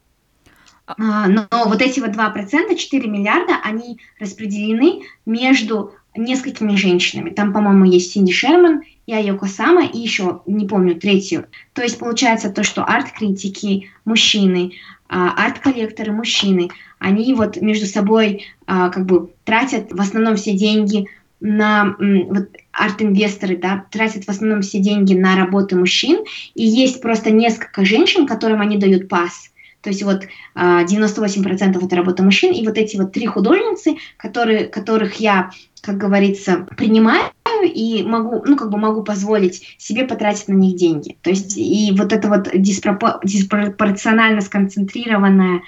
А, но вот эти вот 2%, 4 миллиарда, они распределены между несколькими женщинами. Там, по-моему, есть Синди Шерман, я Йоко Сама и еще, не помню, третью. То есть получается то, что арт-критики, мужчины, а, арт-коллекторы, мужчины, они вот между собой а, как бы тратят в основном все деньги на вот, арт-инвесторы, да, тратят в основном все деньги на работы мужчин, и есть просто несколько женщин, которым они дают пас – то есть вот 98% а, это работа мужчин, и вот эти вот три художницы, которые, которых я, как говорится, принимаю и могу, ну, как бы могу позволить себе потратить на них деньги. То есть и вот эта вот диспропо- диспропорционально сконцентрированная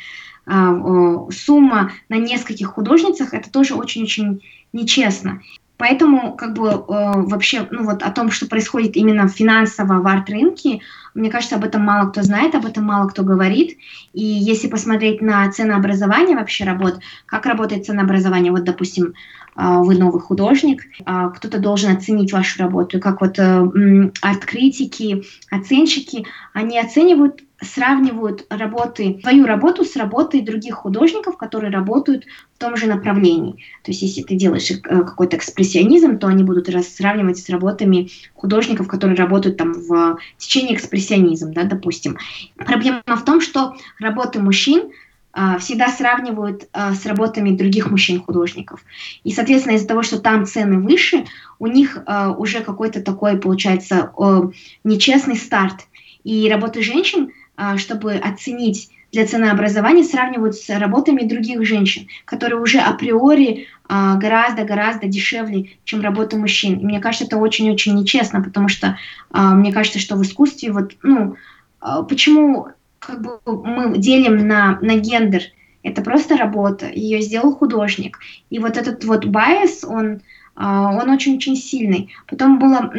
а, сумма на нескольких художницах, это тоже очень-очень нечестно. Поэтому как бы э, вообще, ну вот о том, что происходит именно финансово в арт-рынке, мне кажется, об этом мало кто знает, об этом мало кто говорит. И если посмотреть на ценообразование вообще работ, как работает ценообразование, вот, допустим, вы новый художник, э, кто-то должен оценить вашу работу, и как вот э, арт-критики, оценщики, они оценивают сравнивают работы, свою работу с работой других художников, которые работают в том же направлении. То есть, если ты делаешь э, какой-то экспрессионизм, то они будут сравнивать с работами художников, которые работают там в течение экспрессионизма, да, допустим. Проблема в том, что работы мужчин всегда сравнивают uh, с работами других мужчин-художников. И, соответственно, из-за того, что там цены выше, у них uh, уже какой-то такой, получается, нечестный старт. И работы женщин а, чтобы оценить для ценообразования, сравнивают с работами других женщин, которые уже априори а, гораздо-гораздо дешевле, чем работа мужчин. И мне кажется, это очень-очень нечестно, потому что а, мне кажется, что в искусстве вот, ну, почему как бы мы делим на, на гендер, это просто работа, ее сделал художник. И вот этот вот bias, он, он очень-очень сильный. Потом было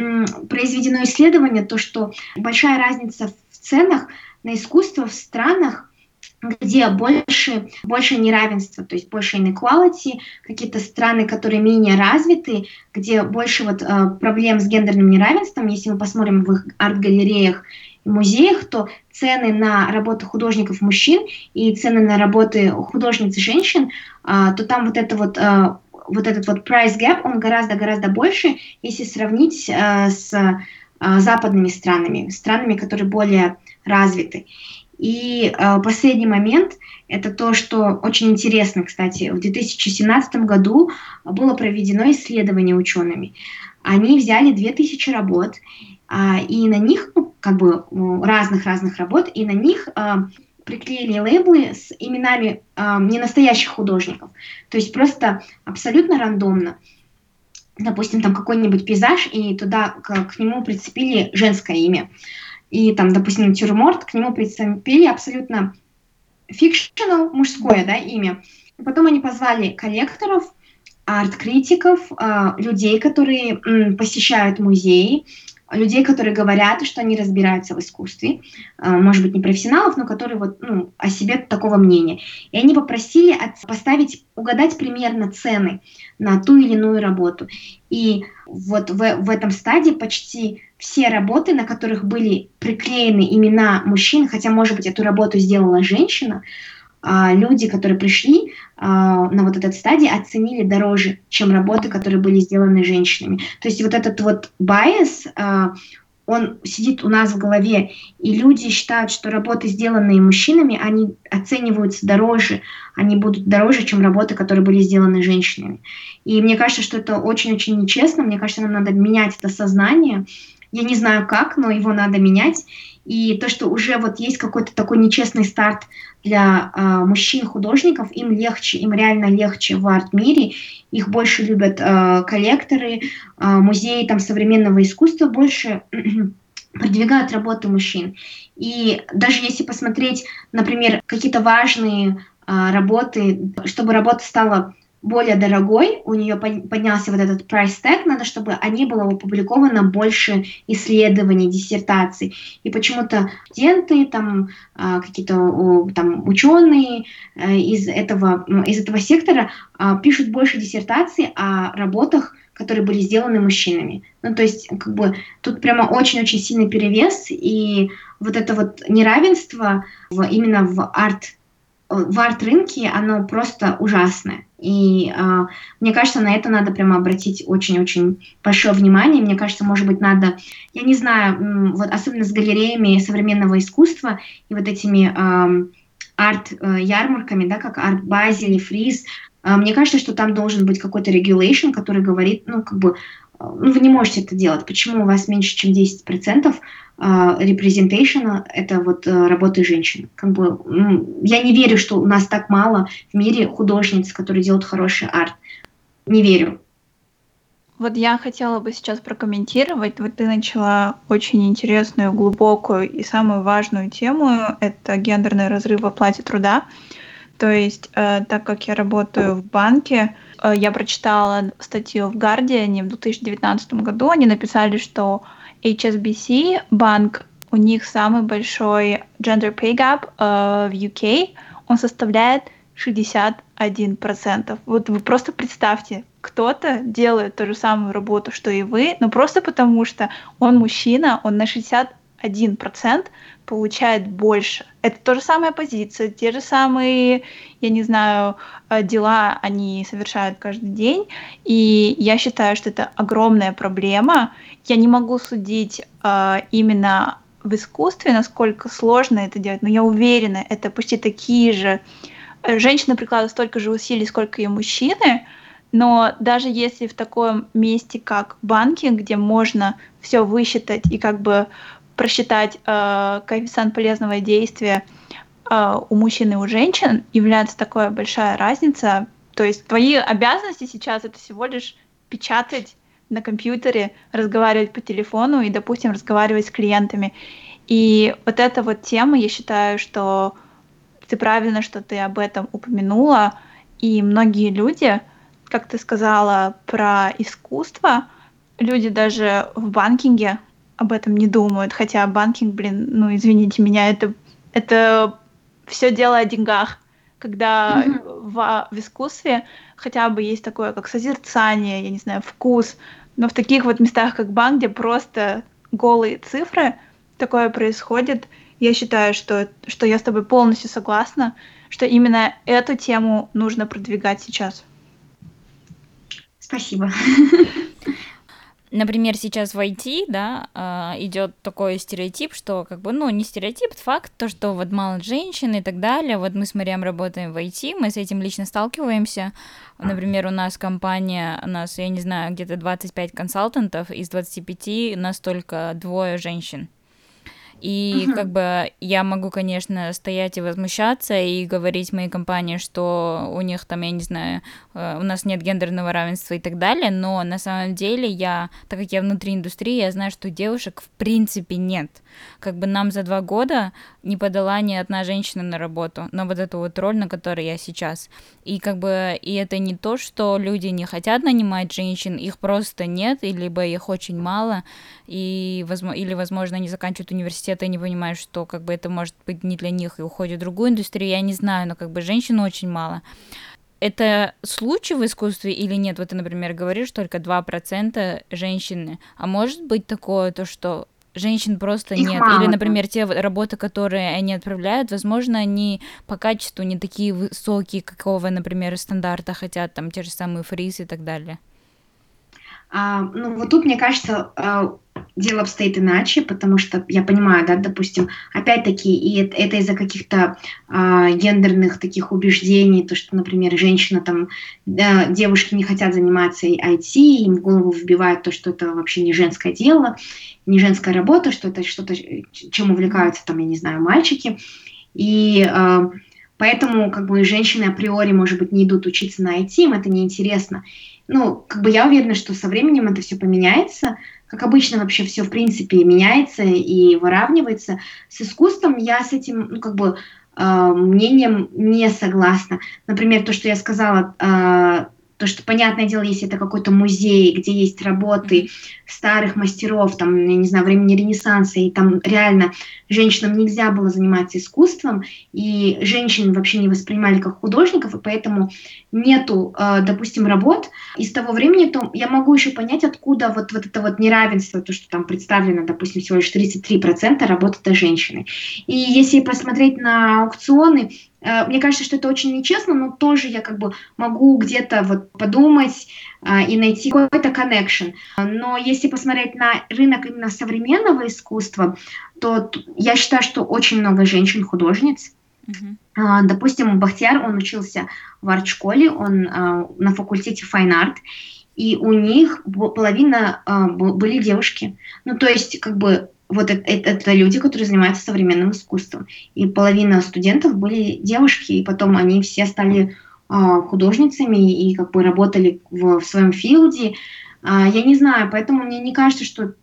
произведено исследование, то, что большая разница в ценах на искусство в странах, где больше, больше неравенства, то есть больше inequality, какие-то страны, которые менее развиты, где больше вот э, проблем с гендерным неравенством, если мы посмотрим в их арт-галереях музеях, то цены на работы художников мужчин и цены на работы художниц женщин, э, то там вот это вот э, вот этот вот price gap, он гораздо-гораздо больше, если сравнить э, с западными странами, странами, которые более развиты. И э, последний момент – это то, что очень интересно, кстати. В 2017 году было проведено исследование учеными. Они взяли 2000 работ, а, и на них, ну, как бы разных-разных работ, и на них а, приклеили лейблы с именами а, ненастоящих художников. То есть просто абсолютно рандомно. Допустим, там какой-нибудь пейзаж, и туда к, к нему прицепили женское имя. И там, допустим, натюрморт, к нему прицепили абсолютно фикшнл, мужское да, имя. И потом они позвали коллекторов, арт-критиков, а, людей, которые посещают музеи, людей, которые говорят, что они разбираются в искусстве, а, может быть, не профессионалов, но которые вот, ну, о себе такого мнения. И они попросили от, поставить, угадать примерно цены на ту или иную работу. И вот в, в этом стадии почти все работы, на которых были приклеены имена мужчин, хотя, может быть, эту работу сделала женщина, люди, которые пришли а, на вот этот стадий, оценили дороже, чем работы, которые были сделаны женщинами. То есть вот этот вот байс, а, он сидит у нас в голове, и люди считают, что работы, сделанные мужчинами, они оцениваются дороже, они будут дороже, чем работы, которые были сделаны женщинами. И мне кажется, что это очень-очень нечестно, мне кажется, нам надо менять это сознание. Я не знаю как, но его надо менять. И то, что уже вот есть какой-то такой нечестный старт для э, мужчин-художников, им легче, им реально легче в арт-мире, их больше любят э, коллекторы, э, музеи там современного искусства больше продвигают работы мужчин. И даже если посмотреть, например, какие-то важные э, работы, чтобы работа стала более дорогой, у нее поднялся вот этот price tag, надо, чтобы о ней было опубликовано больше исследований, диссертаций. И почему-то студенты, там, а, какие-то там, ученые э, из этого, из этого сектора а, пишут больше диссертаций о работах, которые были сделаны мужчинами. Ну, то есть, как бы, тут прямо очень-очень сильный перевес, и вот это вот неравенство в, именно в арт в арт-рынке, оно просто ужасное. И э, мне кажется, на это надо прямо обратить очень-очень большое внимание. Мне кажется, может быть, надо, я не знаю, вот особенно с галереями современного искусства и вот этими э, арт-ярмарками, да, как арт-базель или фриз, э, мне кажется, что там должен быть какой-то regulation, который говорит, ну, как бы, ну, вы не можете это делать. Почему у вас меньше, чем 10% representation это вот э, работы женщин. Как бы, я не верю, что у нас так мало в мире художниц, которые делают хороший арт. Не верю. Вот я хотела бы сейчас прокомментировать. Вот ты начала очень интересную, глубокую и самую важную тему. Это гендерный разрыв в оплате труда. То есть, э, так как я работаю в банке, э, я прочитала статью в Guardian в 2019 году. Они написали, что HSBC банк, у них самый большой gender pay gap э, в UK, он составляет 61%. Вот вы просто представьте, кто-то делает ту же самую работу, что и вы, но просто потому, что он мужчина, он на 61% получает больше. Это то же самая позиция, те же самые, я не знаю, э, дела они совершают каждый день. И я считаю, что это огромная проблема. Я не могу судить э, именно в искусстве, насколько сложно это делать, но я уверена, это почти такие же. Женщины прикладывают столько же усилий, сколько и мужчины, но даже если в таком месте, как банкинг, где можно все высчитать и как бы просчитать э, коэффициент полезного действия э, у мужчин и у женщин, является такая большая разница. То есть твои обязанности сейчас это всего лишь печатать на компьютере, разговаривать по телефону и, допустим, разговаривать с клиентами. И вот эта вот тема, я считаю, что ты правильно, что ты об этом упомянула, и многие люди, как ты сказала про искусство, люди даже в банкинге об этом не думают, хотя банкинг, блин, ну извините меня, это, это все дело о деньгах, когда mm-hmm. в, в искусстве хотя бы есть такое, как созерцание, я не знаю, вкус, но в таких вот местах, как банк, где просто голые цифры, такое происходит, я считаю, что, что я с тобой полностью согласна, что именно эту тему нужно продвигать сейчас. Спасибо. Например, сейчас в IT, да, а, идет такой стереотип, что как бы, ну, не стереотип, факт, то, что вот мало женщин и так далее. Вот мы с Мариам работаем в IT, мы с этим лично сталкиваемся. Например, у нас компания, у нас, я не знаю, где-то 25 консалтантов, из 25 у нас только двое женщин. И угу. как бы я могу, конечно, стоять и возмущаться и говорить моей компании, что у них там, я не знаю, э, у нас нет гендерного равенства и так далее, но на самом деле я, так как я внутри индустрии, я знаю, что девушек в принципе нет. Как бы нам за два года не подала ни одна женщина на работу, на вот эту вот роль, на которой я сейчас. И как бы, и это не то, что люди не хотят нанимать женщин, их просто нет, и либо их очень мало, и, или, возможно, они заканчивают университет и не понимают, что как бы это может быть не для них и уходят в другую индустрию, я не знаю, но как бы женщин очень мало. Это случай в искусстве или нет? Вот ты, например, говоришь, только 2% женщины. А может быть такое, то, что женщин просто Их нет. Мало, Или, например, те работы, которые они отправляют, возможно, они по качеству не такие высокие, какого, например, стандарта хотят, там те же самые фризы и так далее. А, ну, вот тут, мне кажется, а, дело обстоит иначе, потому что я понимаю, да, допустим, опять-таки, и это, это из-за каких-то а, гендерных таких убеждений, то, что, например, женщина там, да, девушки не хотят заниматься IT, им в голову вбивают то, что это вообще не женское дело, не женская работа, что это что-то, чем увлекаются там, я не знаю, мальчики. И а, поэтому, как бы, женщины априори, может быть, не идут учиться на IT, им это неинтересно. Ну, как бы я уверена, что со временем это все поменяется. Как обычно вообще все в принципе меняется и выравнивается. С искусством я с этим, ну, как бы, э, мнением не согласна. Например, то, что я сказала, э, то, что, понятное дело, если это какой-то музей, где есть работы старых мастеров, там, я не знаю, времени Ренессанса, и там реально женщинам нельзя было заниматься искусством, и женщин вообще не воспринимали как художников, и поэтому нету, э, допустим, работ из того времени, то я могу еще понять, откуда вот, вот это вот неравенство, то, что там представлено, допустим, всего лишь 33% работы это женщины. И если посмотреть на аукционы, мне кажется, что это очень нечестно, но тоже я как бы могу где-то вот подумать э, и найти какой-то connection. Но если посмотреть на рынок именно современного искусства, то я считаю, что очень много женщин-художниц. Uh-huh. Допустим, Бахтияр, он учился в арт-школе, он э, на факультете Fine Art, и у них половина были девушки. Ну, то есть, как бы вот это, это, люди, которые занимаются современным искусством. И половина студентов были девушки, и потом они все стали а, художницами и как бы работали в, в своем филде. А, я не знаю, поэтому мне не кажется, что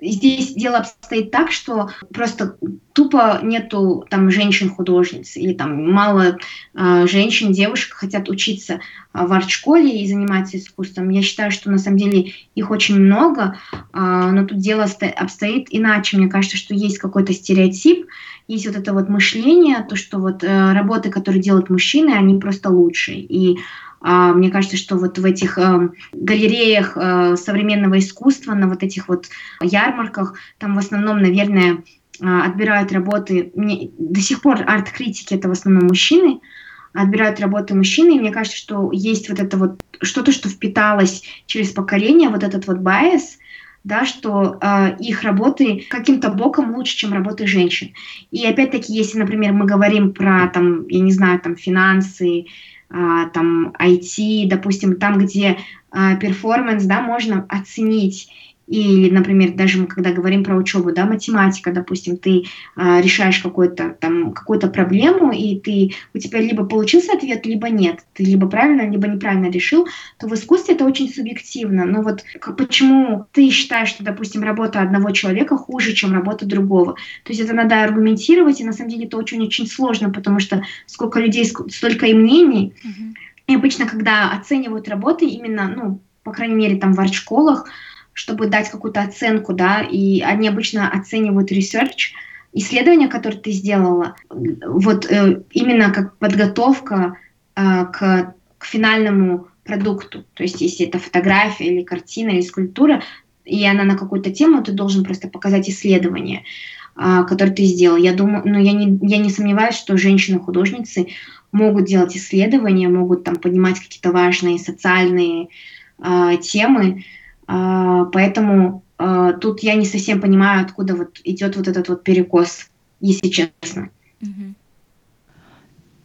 здесь дело обстоит так, что просто тупо нету там женщин-художниц или там мало э, женщин, девушек хотят учиться э, в арт-школе и заниматься искусством. Я считаю, что на самом деле их очень много, э, но тут дело обстоит иначе. Мне кажется, что есть какой-то стереотип, есть вот это вот мышление, то, что вот э, работы, которые делают мужчины, они просто лучше. И мне кажется, что вот в этих э, галереях э, современного искусства, на вот этих вот ярмарках, там в основном, наверное, э, отбирают работы, мне, до сих пор арт-критики это в основном мужчины, отбирают работы мужчины, и мне кажется, что есть вот это вот что-то, что впиталось через поколение, вот этот вот bias, да, что э, их работы каким-то боком лучше, чем работы женщин. И опять-таки, если, например, мы говорим про, там, я не знаю, там, финансы, а, там IT, допустим, там, где а, перформанс, да, можно оценить или, например, даже мы когда говорим про учебу, да, математика, допустим, ты э, решаешь какую-то там какую-то проблему, и ты у тебя либо получился ответ, либо нет, ты либо правильно, либо неправильно решил, то в искусстве это очень субъективно. Но вот почему ты считаешь, что, допустим, работа одного человека хуже, чем работа другого? То есть это надо аргументировать, и на самом деле это очень-очень сложно, потому что сколько людей, столько и мнений. Mm-hmm. И обычно, когда оценивают работы, именно, ну, по крайней мере, там в арт-школах, чтобы дать какую-то оценку, да, и они обычно оценивают research, исследование, которое ты сделала, вот э, именно как подготовка э, к, к финальному продукту. То есть, если это фотография или картина или скульптура, и она на какую-то тему, ты должен просто показать исследование, э, которое ты сделал. Я думаю, ну, я не, я не сомневаюсь, что женщины-художницы могут делать исследования, могут там поднимать какие-то важные социальные э, темы, поэтому а, тут я не совсем понимаю, откуда вот идет вот этот вот перекос, если честно.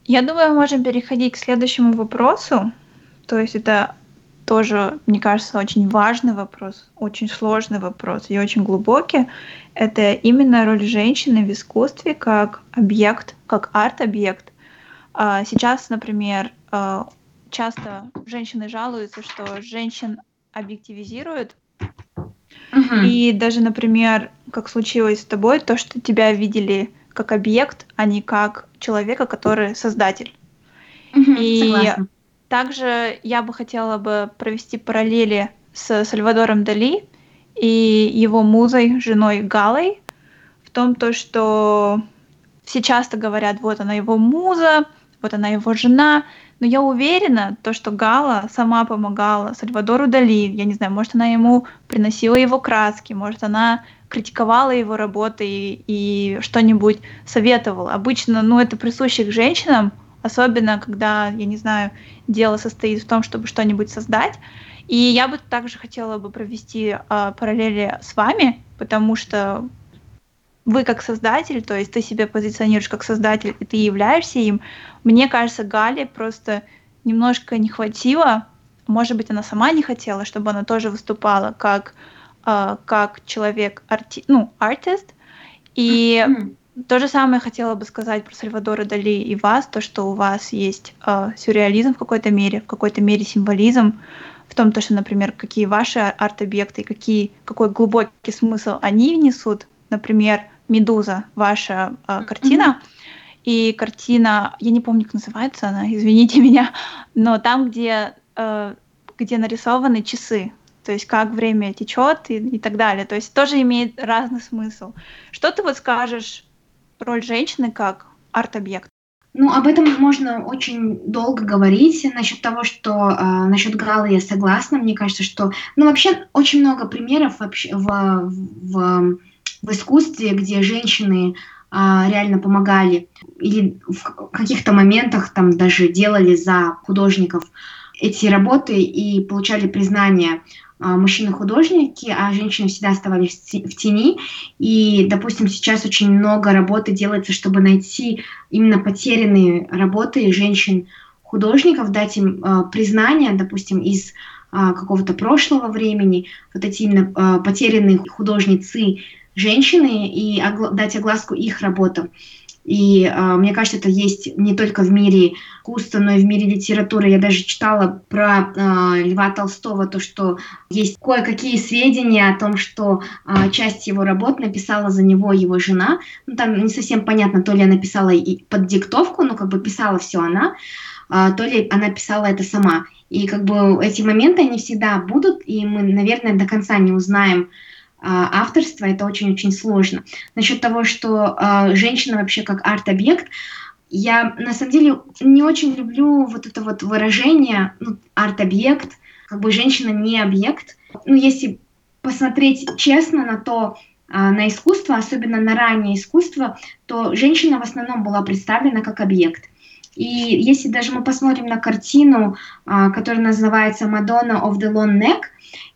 Я думаю, мы можем переходить к следующему вопросу. То есть это тоже, мне кажется, очень важный вопрос, очень сложный вопрос и очень глубокий. Это именно роль женщины в искусстве как объект, как арт-объект. А, сейчас, например, а, часто женщины жалуются, что женщин объективизируют. Uh-huh. И даже, например, как случилось с тобой, то, что тебя видели как объект, а не как человека, который создатель. Uh-huh, и согласна. Также я бы хотела бы провести параллели с Сальвадором Дали и его музой, женой Галой, в том, то, что все часто говорят, вот она его муза, вот она его жена, но я уверена, то, что Гала сама помогала Сальвадору Дали, я не знаю, может, она ему приносила его краски, может, она критиковала его работы и, и что-нибудь советовала. Обычно, ну, это присуще к женщинам, особенно когда, я не знаю, дело состоит в том, чтобы что-нибудь создать. И я бы также хотела бы провести э, параллели с вами, потому что вы как создатель, то есть ты себя позиционируешь как создатель, и ты являешься им. Мне кажется, Гали просто немножко не хватило, может быть, она сама не хотела, чтобы она тоже выступала как, э, как человек, арти, ну, артист. И mm-hmm. То же самое хотела бы сказать про Сальвадора Дали и вас, то, что у вас есть э, сюрреализм в какой-то мере, в какой-то мере символизм, в том, то, что, например, какие ваши арт-объекты, какие, какой глубокий смысл они внесут. Например, «Медуза», ваша э, картина, mm-hmm. и картина, я не помню, как называется она, извините меня, но там, где, э, где нарисованы часы, то есть как время течет и, и так далее. То есть тоже имеет разный смысл. Что ты вот скажешь роль женщины как арт-объект? Ну, об этом можно очень долго говорить. Насчет того, что э, насчет Галы я согласна. Мне кажется, что... Ну, вообще, очень много примеров вообще в, в, в искусстве, где женщины э, реально помогали или в каких-то моментах там даже делали за художников эти работы и получали признание а, мужчины-художники, а женщины всегда оставались в тени. И, допустим, сейчас очень много работы делается, чтобы найти именно потерянные работы женщин-художников, дать им э, признание, допустим, из э, какого-то прошлого времени, вот эти именно э, потерянные художницы женщины и огла- дать огласку их работам. И э, мне кажется, это есть не только в мире искусства, но и в мире литературы. Я даже читала про э, Льва Толстого, то, что есть кое-какие сведения о том, что э, часть его работ написала за него его жена. Ну, там не совсем понятно, то ли она писала и под диктовку, но как бы писала все она, э, то ли она писала это сама. И как бы эти моменты, они всегда будут, и мы, наверное, до конца не узнаем, авторства, это очень-очень сложно. Насчет того, что э, женщина вообще как арт-объект, я на самом деле не очень люблю вот это вот выражение ну, арт-объект, как бы женщина не объект. Ну, если посмотреть честно на то, а, на искусство, особенно на раннее искусство, то женщина в основном была представлена как объект. И если даже мы посмотрим на картину, которая называется «Madonna of the Long Neck»,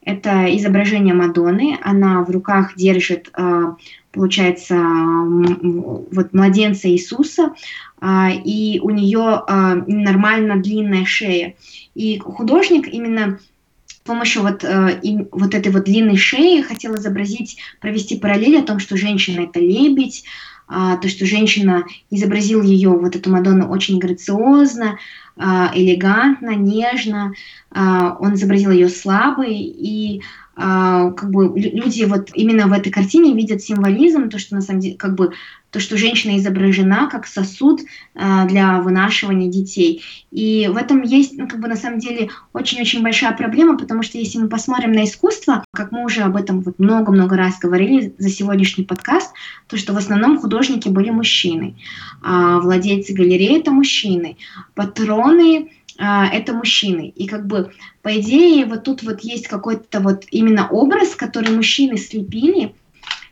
это изображение Мадонны, она в руках держит, а, получается, вот младенца Иисуса, а, и у нее а, нормально длинная шея. И художник именно с помощью вот, вот этой вот длинной шеи хотел изобразить, провести параллель о том, что женщина это лебедь, то, что женщина изобразила ее, вот эту Мадонну, очень грациозно, а, элегантно, нежно, а, он изобразил ее слабой, и а, как бы люди вот именно в этой картине видят символизм, то, что на самом деле, как бы то, что женщина изображена как сосуд э, для вынашивания детей. И в этом есть, ну, как бы на самом деле, очень-очень большая проблема, потому что если мы посмотрим на искусство, как мы уже об этом вот много-много раз говорили за сегодняшний подкаст, то, что в основном художники были мужчины, а владельцы галереи — это мужчины, патроны а, это мужчины. И как бы, по идее, вот тут вот есть какой-то вот именно образ, который мужчины слепили,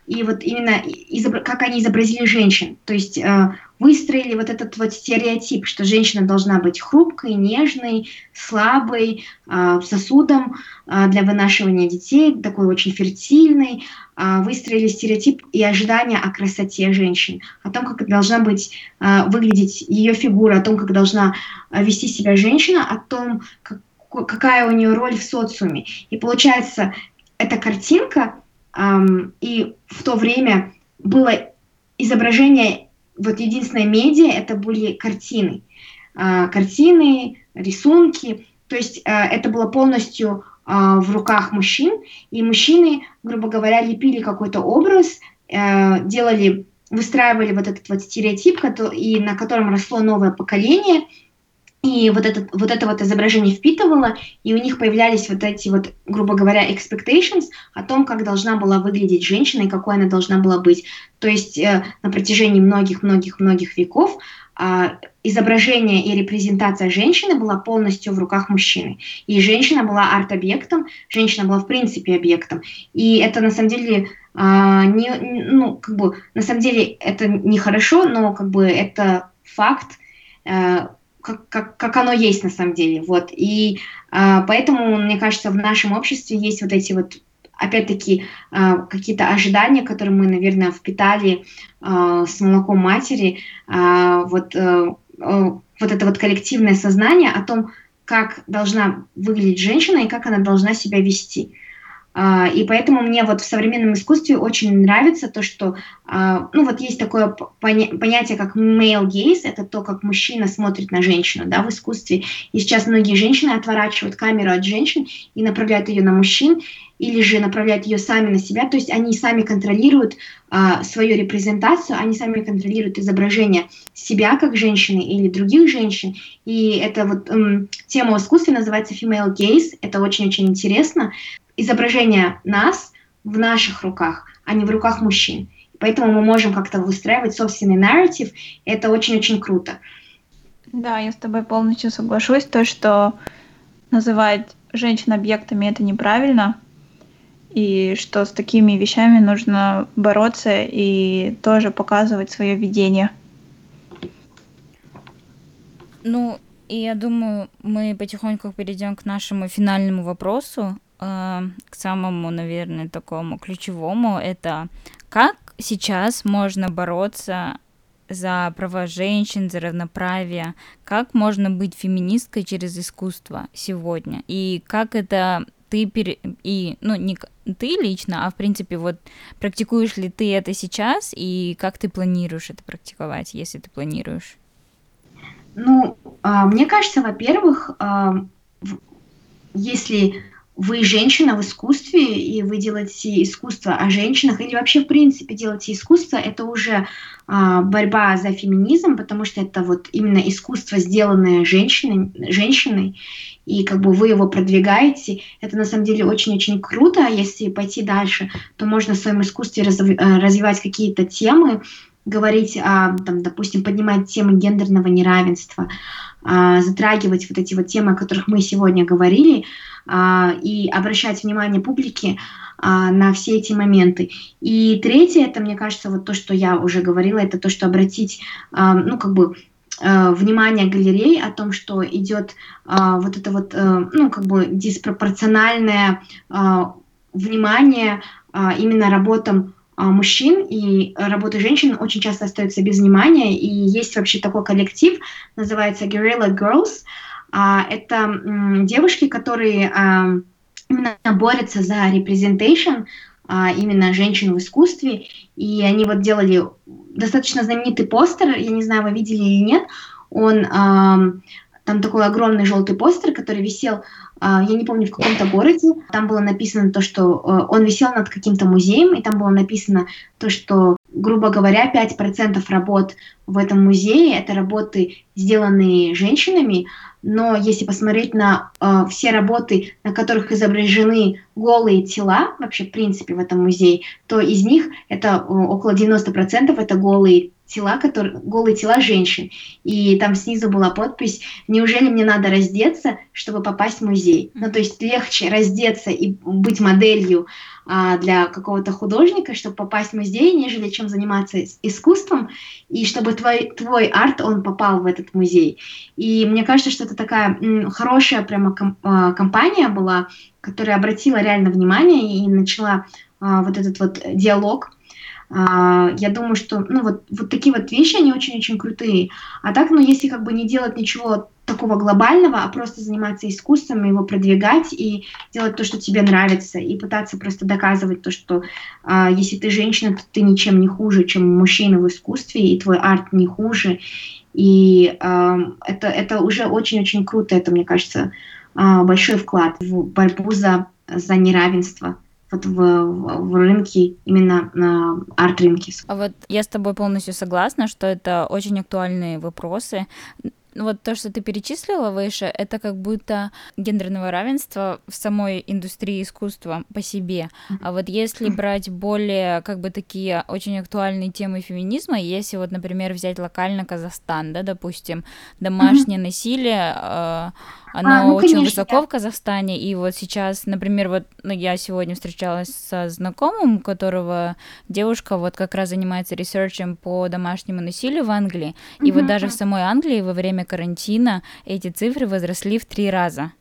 и вот именно как они изобразили женщин. То есть э, выстроили вот этот вот стереотип, что женщина должна быть хрупкой, нежной, слабой, э, сосудом э, для вынашивания детей, такой очень фертильной. Выстроили стереотип и ожидания о красоте женщин, о том, как должна быть, выглядеть ее фигура, о том, как должна вести себя женщина, о том, как, какая у нее роль в социуме. И получается, эта картинка и в то время было изображение, вот единственное медиа, это были картины. А, картины, рисунки. То есть а, это было полностью а, в руках мужчин, и мужчины, грубо говоря, лепили какой-то образ, делали, выстраивали вот этот вот стереотип, и на котором росло новое поколение – и вот, этот, вот это вот изображение впитывало, и у них появлялись вот эти вот, грубо говоря, expectations о том, как должна была выглядеть женщина и какой она должна была быть. То есть э, на протяжении многих-многих-многих веков э, изображение и репрезентация женщины была полностью в руках мужчины. И женщина была арт-объектом, женщина была в принципе объектом. И это на самом деле э, не, ну, как бы, на самом деле это нехорошо, но как бы это факт, э, как, как, как оно есть на самом деле. Вот. И а, поэтому, мне кажется, в нашем обществе есть вот эти вот опять-таки а, какие-то ожидания, которые мы, наверное, впитали а, с молоком матери, а, вот, а, вот это вот коллективное сознание о том, как должна выглядеть женщина и как она должна себя вести. А, и поэтому мне вот в современном искусстве очень нравится то, что, а, ну вот есть такое понятие, как male gaze, это то, как мужчина смотрит на женщину, да, в искусстве. И сейчас многие женщины отворачивают камеру от женщин и направляют ее на мужчин, или же направляют ее сами на себя, то есть они сами контролируют а, свою репрезентацию, они сами контролируют изображение себя как женщины или других женщин, и это вот эм, тема в искусстве называется female gaze, это очень-очень интересно, изображение нас в наших руках, а не в руках мужчин. Поэтому мы можем как-то выстраивать собственный нарратив, и это очень-очень круто. Да, я с тобой полностью соглашусь, то, что называть женщин объектами это неправильно, и что с такими вещами нужно бороться и тоже показывать свое видение. Ну, и я думаю, мы потихоньку перейдем к нашему финальному вопросу. Э, к самому, наверное, такому ключевому, это как сейчас можно бороться за права женщин, за равноправие, как можно быть феминисткой через искусство сегодня, и как это ты пере... и, ну, не ты лично, а в принципе, вот практикуешь ли ты это сейчас, и как ты планируешь это практиковать, если ты планируешь? Ну, а, мне кажется, во-первых, а, если вы женщина в искусстве, и вы делаете искусство о женщинах, или вообще, в принципе, делаете искусство, это уже а, борьба за феминизм, потому что это вот именно искусство, сделанное женщиной, женщиной, и как бы вы его продвигаете. Это на самом деле очень-очень круто. Если пойти дальше, то можно в своем искусстве разв, э, развивать какие-то темы, говорить, о, там, допустим, поднимать темы гендерного неравенства, а, затрагивать вот эти вот темы, о которых мы сегодня говорили, а, и обращать внимание публики а, на все эти моменты. И третье, это, мне кажется, вот то, что я уже говорила, это то, что обратить, ну, как бы, внимание галерей о том, что идет вот это вот, ну, как бы диспропорциональное внимание именно работам мужчин и работы женщин очень часто остаются без внимания. И есть вообще такой коллектив, называется Guerrilla Girls. А, это девушки, которые а, именно борются за representation а, именно женщин в искусстве, и они вот делали достаточно знаменитый постер, я не знаю, вы видели или нет, он там такой огромный желтый постер, который висел, я не помню, в каком-то городе. Там было написано то, что он висел над каким-то музеем, и там было написано то, что грубо говоря, 5% работ в этом музее это работы, сделанные женщинами, но если посмотреть на э, все работы, на которых изображены голые тела, вообще в принципе в этом музее, то из них это э, около 90% это голые тела, которые, голые тела женщин. И там снизу была подпись «Неужели мне надо раздеться, чтобы попасть в музей?» Ну, то есть легче раздеться и быть моделью а, для какого-то художника, чтобы попасть в музей, нежели чем заниматься искусством, и чтобы твой, твой арт, он попал в этот музей. И мне кажется, что это такая м, хорошая прямо ком, а, компания была, которая обратила реально внимание и начала а, вот этот вот диалог я думаю, что ну, вот, вот такие вот вещи, они очень-очень крутые. А так, ну, если как бы не делать ничего такого глобального, а просто заниматься искусством, его продвигать и делать то, что тебе нравится, и пытаться просто доказывать то, что а, если ты женщина, то ты ничем не хуже, чем мужчина в искусстве, и твой арт не хуже. И а, это, это уже очень-очень круто, это, мне кажется, а, большой вклад в борьбу за, за неравенство вот в, в, рынке, именно на арт-рынке. А вот я с тобой полностью согласна, что это очень актуальные вопросы. Ну, вот то, что ты перечислила выше, это как будто гендерного равенства в самой индустрии искусства по себе. А вот если брать более как бы такие очень актуальные темы феминизма, если вот, например, взять локально Казахстан, да, допустим, домашнее насилие, э, оно а, ну, очень конечно, высоко да. в Казахстане, и вот сейчас, например, вот ну, я сегодня встречалась со знакомым, у которого девушка вот как раз занимается ресерчем по домашнему насилию в Англии, и вот даже в самой Англии во время карантина эти цифры возросли в три раза.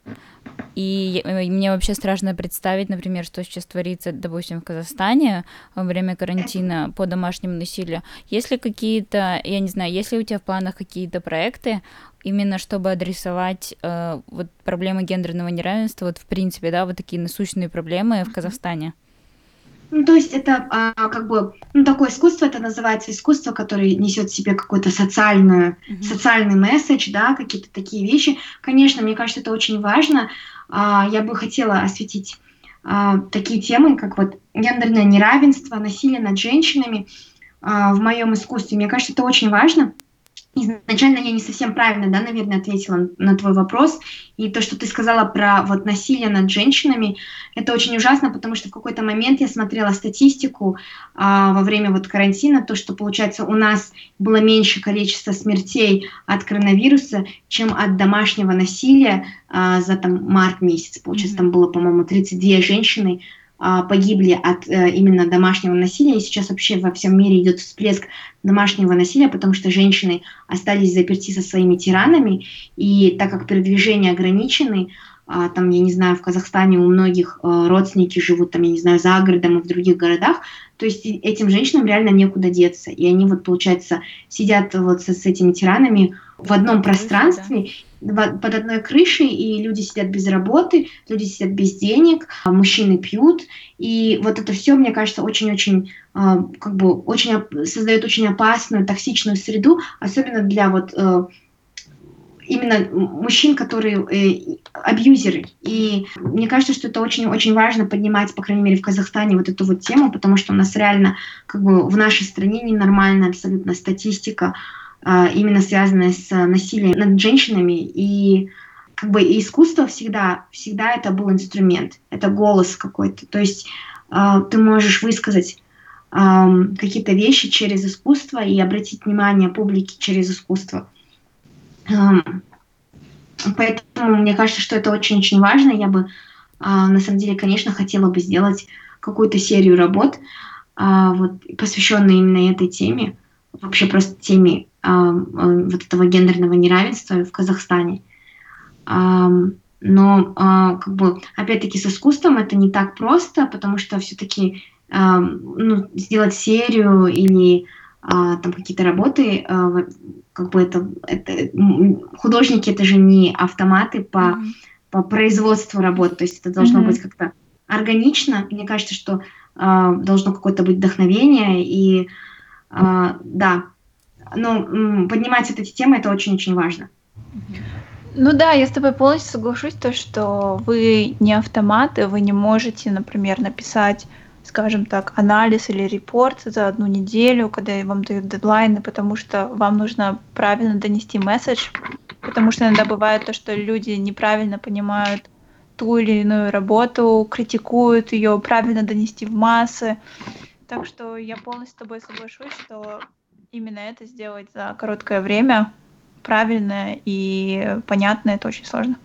И мне вообще страшно представить, например, что сейчас творится, допустим, в Казахстане во время карантина по домашнему насилию. Есть ли какие-то, я не знаю, есть ли у тебя в планах какие-то проекты, именно чтобы адресовать э, вот проблемы гендерного неравенства, вот в принципе, да, вот такие насущные проблемы в Казахстане? Ну, то есть это а, как бы ну, такое искусство, это называется искусство, которое несет в себе какой-то социальную, mm-hmm. социальный месседж, да, какие-то такие вещи. Конечно, мне кажется, это очень важно. А, я бы хотела осветить а, такие темы, как вот гендерное неравенство, насилие над женщинами а, в моем искусстве. Мне кажется, это очень важно изначально я не совсем правильно, да, наверное, ответила на твой вопрос. И то, что ты сказала про вот насилие над женщинами, это очень ужасно, потому что в какой-то момент я смотрела статистику а, во время вот карантина, то, что, получается, у нас было меньше количество смертей от коронавируса, чем от домашнего насилия а, за там март месяц. Получается, mm-hmm. там было, по-моему, 32 женщины, погибли от э, именно домашнего насилия. И сейчас вообще во всем мире идет всплеск домашнего насилия, потому что женщины остались заперти со своими тиранами. И так как передвижения ограничены, а, там, я не знаю, в Казахстане у многих э, родственники живут, там, я не знаю, за городом и в других городах, то есть этим женщинам реально некуда деться. И они вот, получается, сидят вот с, с этими тиранами в одном пространстве, под одной крышей, и люди сидят без работы, люди сидят без денег, а мужчины пьют, и вот это все, мне кажется, очень-очень, а, как бы, очень создает очень опасную, токсичную среду, особенно для вот э, именно мужчин, которые э, абьюзеры. И мне кажется, что это очень-очень важно поднимать, по крайней мере, в Казахстане вот эту вот тему, потому что у нас реально, как бы, в нашей стране ненормальная абсолютно статистика а, именно связанное с насилием над женщинами. И как бы искусство всегда, всегда это был инструмент, это голос какой-то. То есть а, ты можешь высказать какие-то вещи через искусство и обратить внимание публики через искусство. Поэтому мне кажется, что это очень-очень важно. Я бы, а, на самом деле, конечно, хотела бы сделать какую-то серию работ, вот, посвященную именно этой теме, вообще просто теме а, вот этого гендерного неравенства в Казахстане. Но как бы опять-таки с искусством это не так просто, потому что все-таки ну, сделать серию или а, там какие-то работы, а, как бы это, это художники это же не автоматы по, mm-hmm. по производству работ, то есть это должно mm-hmm. быть как-то органично. Мне кажется, что должно какое-то быть вдохновение и да, ну, поднимать вот эти темы, это очень-очень важно. Ну да, я с тобой полностью соглашусь, то, что вы не автоматы, вы не можете, например, написать, скажем так, анализ или репорт за одну неделю, когда вам дают дедлайны, потому что вам нужно правильно донести месседж, потому что иногда бывает то, что люди неправильно понимают ту или иную работу, критикуют ее, правильно донести в массы. Так что я полностью с тобой соглашусь, что именно это сделать за короткое время правильно и понятно, это очень сложно.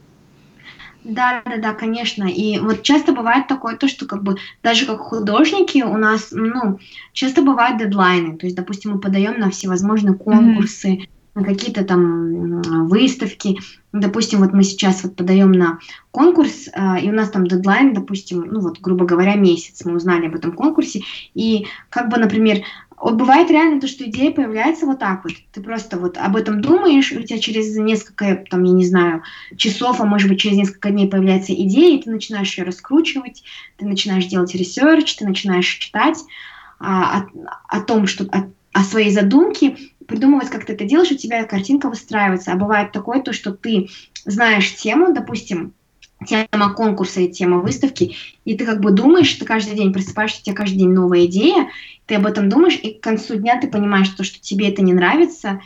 Да, да, да, конечно. И вот часто бывает такое, то, что как бы даже как художники у нас, ну, часто бывают дедлайны. То есть, допустим, мы подаем на всевозможные конкурсы, mm-hmm. на какие-то там выставки. Допустим, вот мы сейчас вот подаем на конкурс, э, и у нас там дедлайн, допустим, ну вот, грубо говоря, месяц. Мы узнали об этом конкурсе. И как бы, например, вот бывает реально то, что идея появляется вот так вот. Ты просто вот об этом думаешь, у тебя через несколько, там, я не знаю, часов, а может быть через несколько дней появляется идея, и ты начинаешь ее раскручивать, ты начинаешь делать research, ты начинаешь читать а, о, о том, что о, о своей задумке, придумывать, как ты это делаешь, у тебя картинка выстраивается. А бывает такое то, что ты знаешь тему, допустим, тема конкурса и тема выставки, и ты как бы думаешь, ты каждый день просыпаешься, у тебя каждый день новая идея, ты об этом думаешь, и к концу дня ты понимаешь, то, что тебе это не нравится,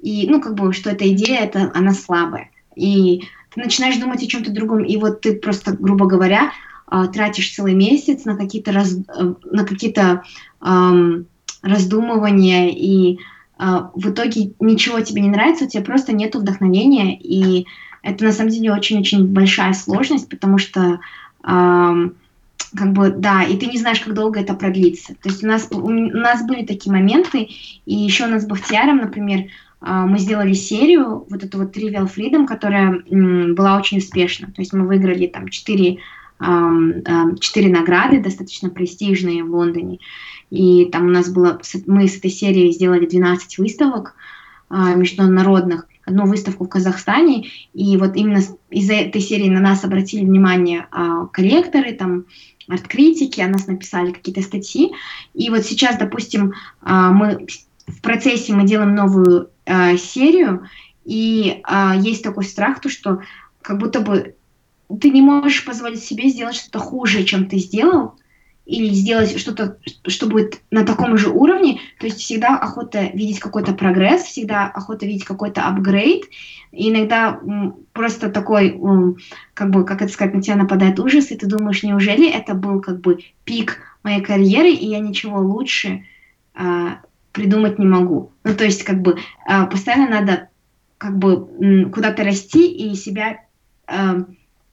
и, ну, как бы, что эта идея, это, она слабая. И ты начинаешь думать о чем-то другом, и вот ты просто, грубо говоря, а, тратишь целый месяц на какие-то раз, э, на какие-то эм, раздумывания, и э, в итоге ничего тебе не нравится, у тебя просто нет вдохновения, и это на самом деле очень-очень большая сложность, потому что как бы, да, и ты не знаешь, как долго это продлится. То есть у нас, у нас были такие моменты, и еще у нас с Бахтияром, например, а, мы сделали серию, вот эту вот Trivial Freedom, которая была очень успешна. То есть мы выиграли там четыре четыре награды, достаточно престижные в Лондоне. И там у нас было, мы с этой серией сделали 12 выставок а, международных, одну выставку в Казахстане, и вот именно из-за этой серии на нас обратили внимание а, коллекторы, там, арт-критики, о нас написали какие-то статьи, и вот сейчас, допустим, а, мы в процессе мы делаем новую а, серию, и а, есть такой страх, то, что как будто бы ты не можешь позволить себе сделать что-то хуже, чем ты сделал, или сделать что-то, что будет на таком же уровне. То есть всегда охота видеть какой-то прогресс, всегда охота видеть какой-то апгрейд. Иногда просто такой, как бы, как это сказать, на тебя нападает ужас, и ты думаешь, неужели это был как бы пик моей карьеры, и я ничего лучше а, придумать не могу. Ну, то есть, как бы, а, постоянно надо как бы куда-то расти и себя а,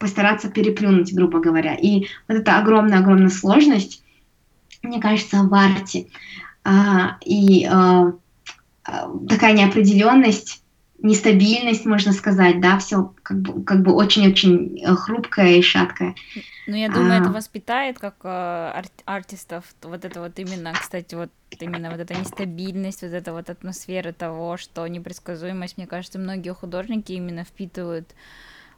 постараться переплюнуть, грубо говоря. И вот эта огромная-огромная сложность, мне кажется, в арте а, и а, а, такая неопределенность, нестабильность, можно сказать, да, все как бы, как бы очень-очень э, хрупкое и шаткое. Ну, я думаю, а... это воспитает как э, ар- артистов, вот это вот именно, кстати, вот именно вот эта нестабильность, вот эта вот атмосфера того, что непредсказуемость, мне кажется, многие художники именно впитывают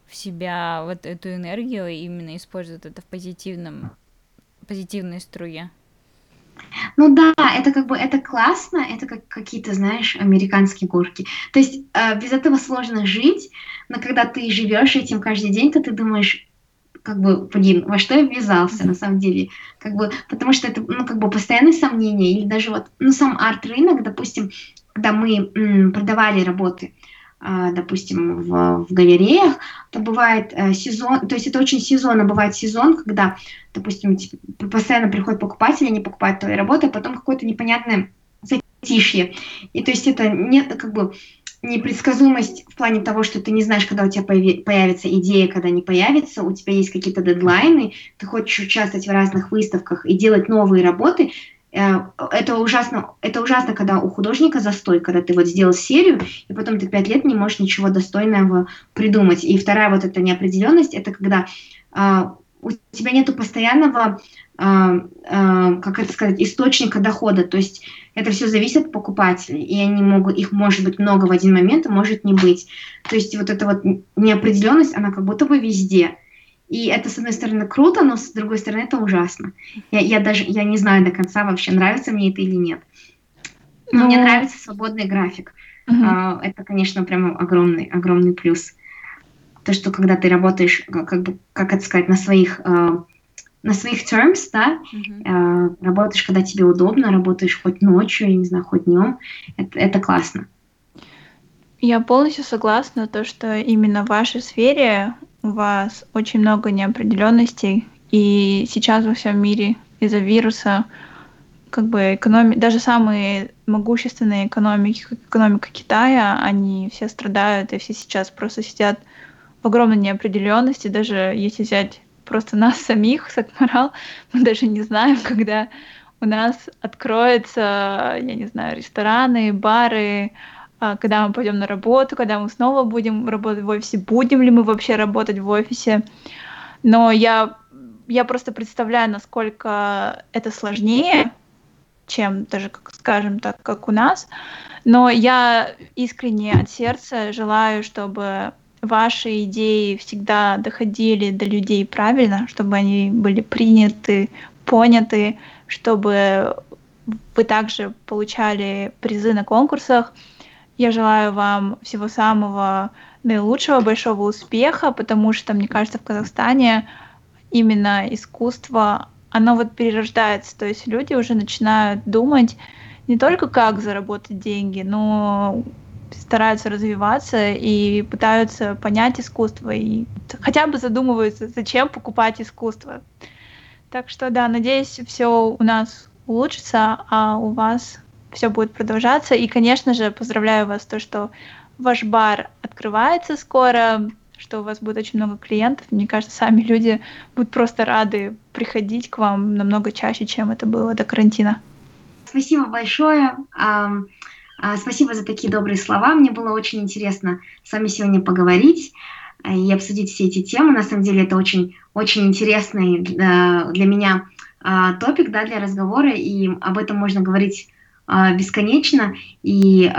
в себя вот эту энергию и именно используют это в позитивном, позитивной струе. Ну да, это как бы это классно, это как какие-то, знаешь, американские горки. То есть э, без этого сложно жить, но когда ты живешь этим каждый день, то ты думаешь, как бы, блин, во что я ввязался на самом деле, как бы, потому что это, ну, как бы постоянные сомнения, или даже вот, ну, сам арт-рынок, допустим, когда мы м, продавали работы, допустим, в, в галереях, то бывает э, сезон, то есть это очень сезонно, бывает сезон, когда, допустим, постоянно приходят покупатели, они покупают твои работы, а потом какое-то непонятное затишье. И то есть это нет, как бы, непредсказуемость в плане того, что ты не знаешь, когда у тебя появится идея, когда не появится, у тебя есть какие-то дедлайны, ты хочешь участвовать в разных выставках и делать новые работы, это ужасно, это ужасно, когда у художника застой, когда ты вот сделал серию, и потом ты пять лет не можешь ничего достойного придумать. И вторая вот эта неопределенность, это когда э, у тебя нету постоянного, э, э, как это сказать, источника дохода. То есть это все зависит от покупателей, и они могут, их может быть много в один момент, а может не быть. То есть вот эта вот неопределенность, она как будто бы везде. И это, с одной стороны, круто, но с другой стороны, это ужасно. Я, я даже я не знаю до конца вообще, нравится мне это или нет. Но ну... мне нравится свободный график. Угу. А, это, конечно, прям огромный, огромный плюс. То, что когда ты работаешь, как бы, как это сказать, на своих, uh, на своих terms, да, uh-huh. uh, работаешь, когда тебе удобно, работаешь хоть ночью, я не знаю, хоть днем, это, это классно. Я полностью согласна, то, что именно в вашей сфере у вас очень много неопределенностей, и сейчас во всем мире из-за вируса как бы экономи... даже самые могущественные экономики, как экономика Китая, они все страдают, и все сейчас просто сидят в огромной неопределенности, даже если взять просто нас самих, Сакмарал, мы даже не знаем, когда у нас откроются, я не знаю, рестораны, бары, когда мы пойдем на работу, когда мы снова будем работать в офисе, будем ли мы вообще работать в офисе. Но я, я просто представляю, насколько это сложнее, чем даже, скажем так, как у нас. Но я искренне от сердца желаю, чтобы ваши идеи всегда доходили до людей правильно, чтобы они были приняты, поняты, чтобы вы также получали призы на конкурсах. Я желаю вам всего самого наилучшего, большого успеха, потому что, мне кажется, в Казахстане именно искусство, оно вот перерождается, то есть люди уже начинают думать не только как заработать деньги, но стараются развиваться и пытаются понять искусство и хотя бы задумываются, зачем покупать искусство. Так что да, надеюсь, все у нас улучшится, а у вас все будет продолжаться. И, конечно же, поздравляю вас то, что ваш бар открывается скоро, что у вас будет очень много клиентов. Мне кажется, сами люди будут просто рады приходить к вам намного чаще, чем это было до карантина. Спасибо большое. А, спасибо за такие добрые слова. Мне было очень интересно с вами сегодня поговорить э, и обсудить все эти темы. На самом деле это очень, очень интересный для, меня а, топик да, для разговора, и об этом можно говорить а, бесконечно. И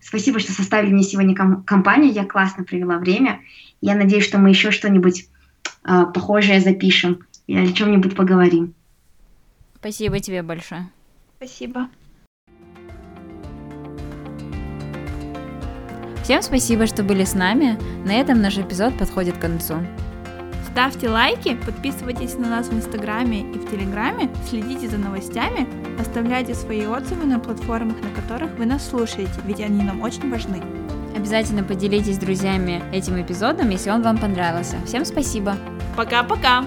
спасибо, что составили мне сегодня ком- компанию. Я классно провела время. Я надеюсь, что мы еще что-нибудь похожее запишем и о чем-нибудь поговорим. Спасибо тебе большое. Спасибо. Всем спасибо, что были с нами. На этом наш эпизод подходит к концу. Ставьте лайки, подписывайтесь на нас в Инстаграме и в Телеграме, следите за новостями, оставляйте свои отзывы на платформах, на которых вы нас слушаете, ведь они нам очень важны. Обязательно поделитесь с друзьями этим эпизодом, если он вам понравился. Всем спасибо. Пока-пока.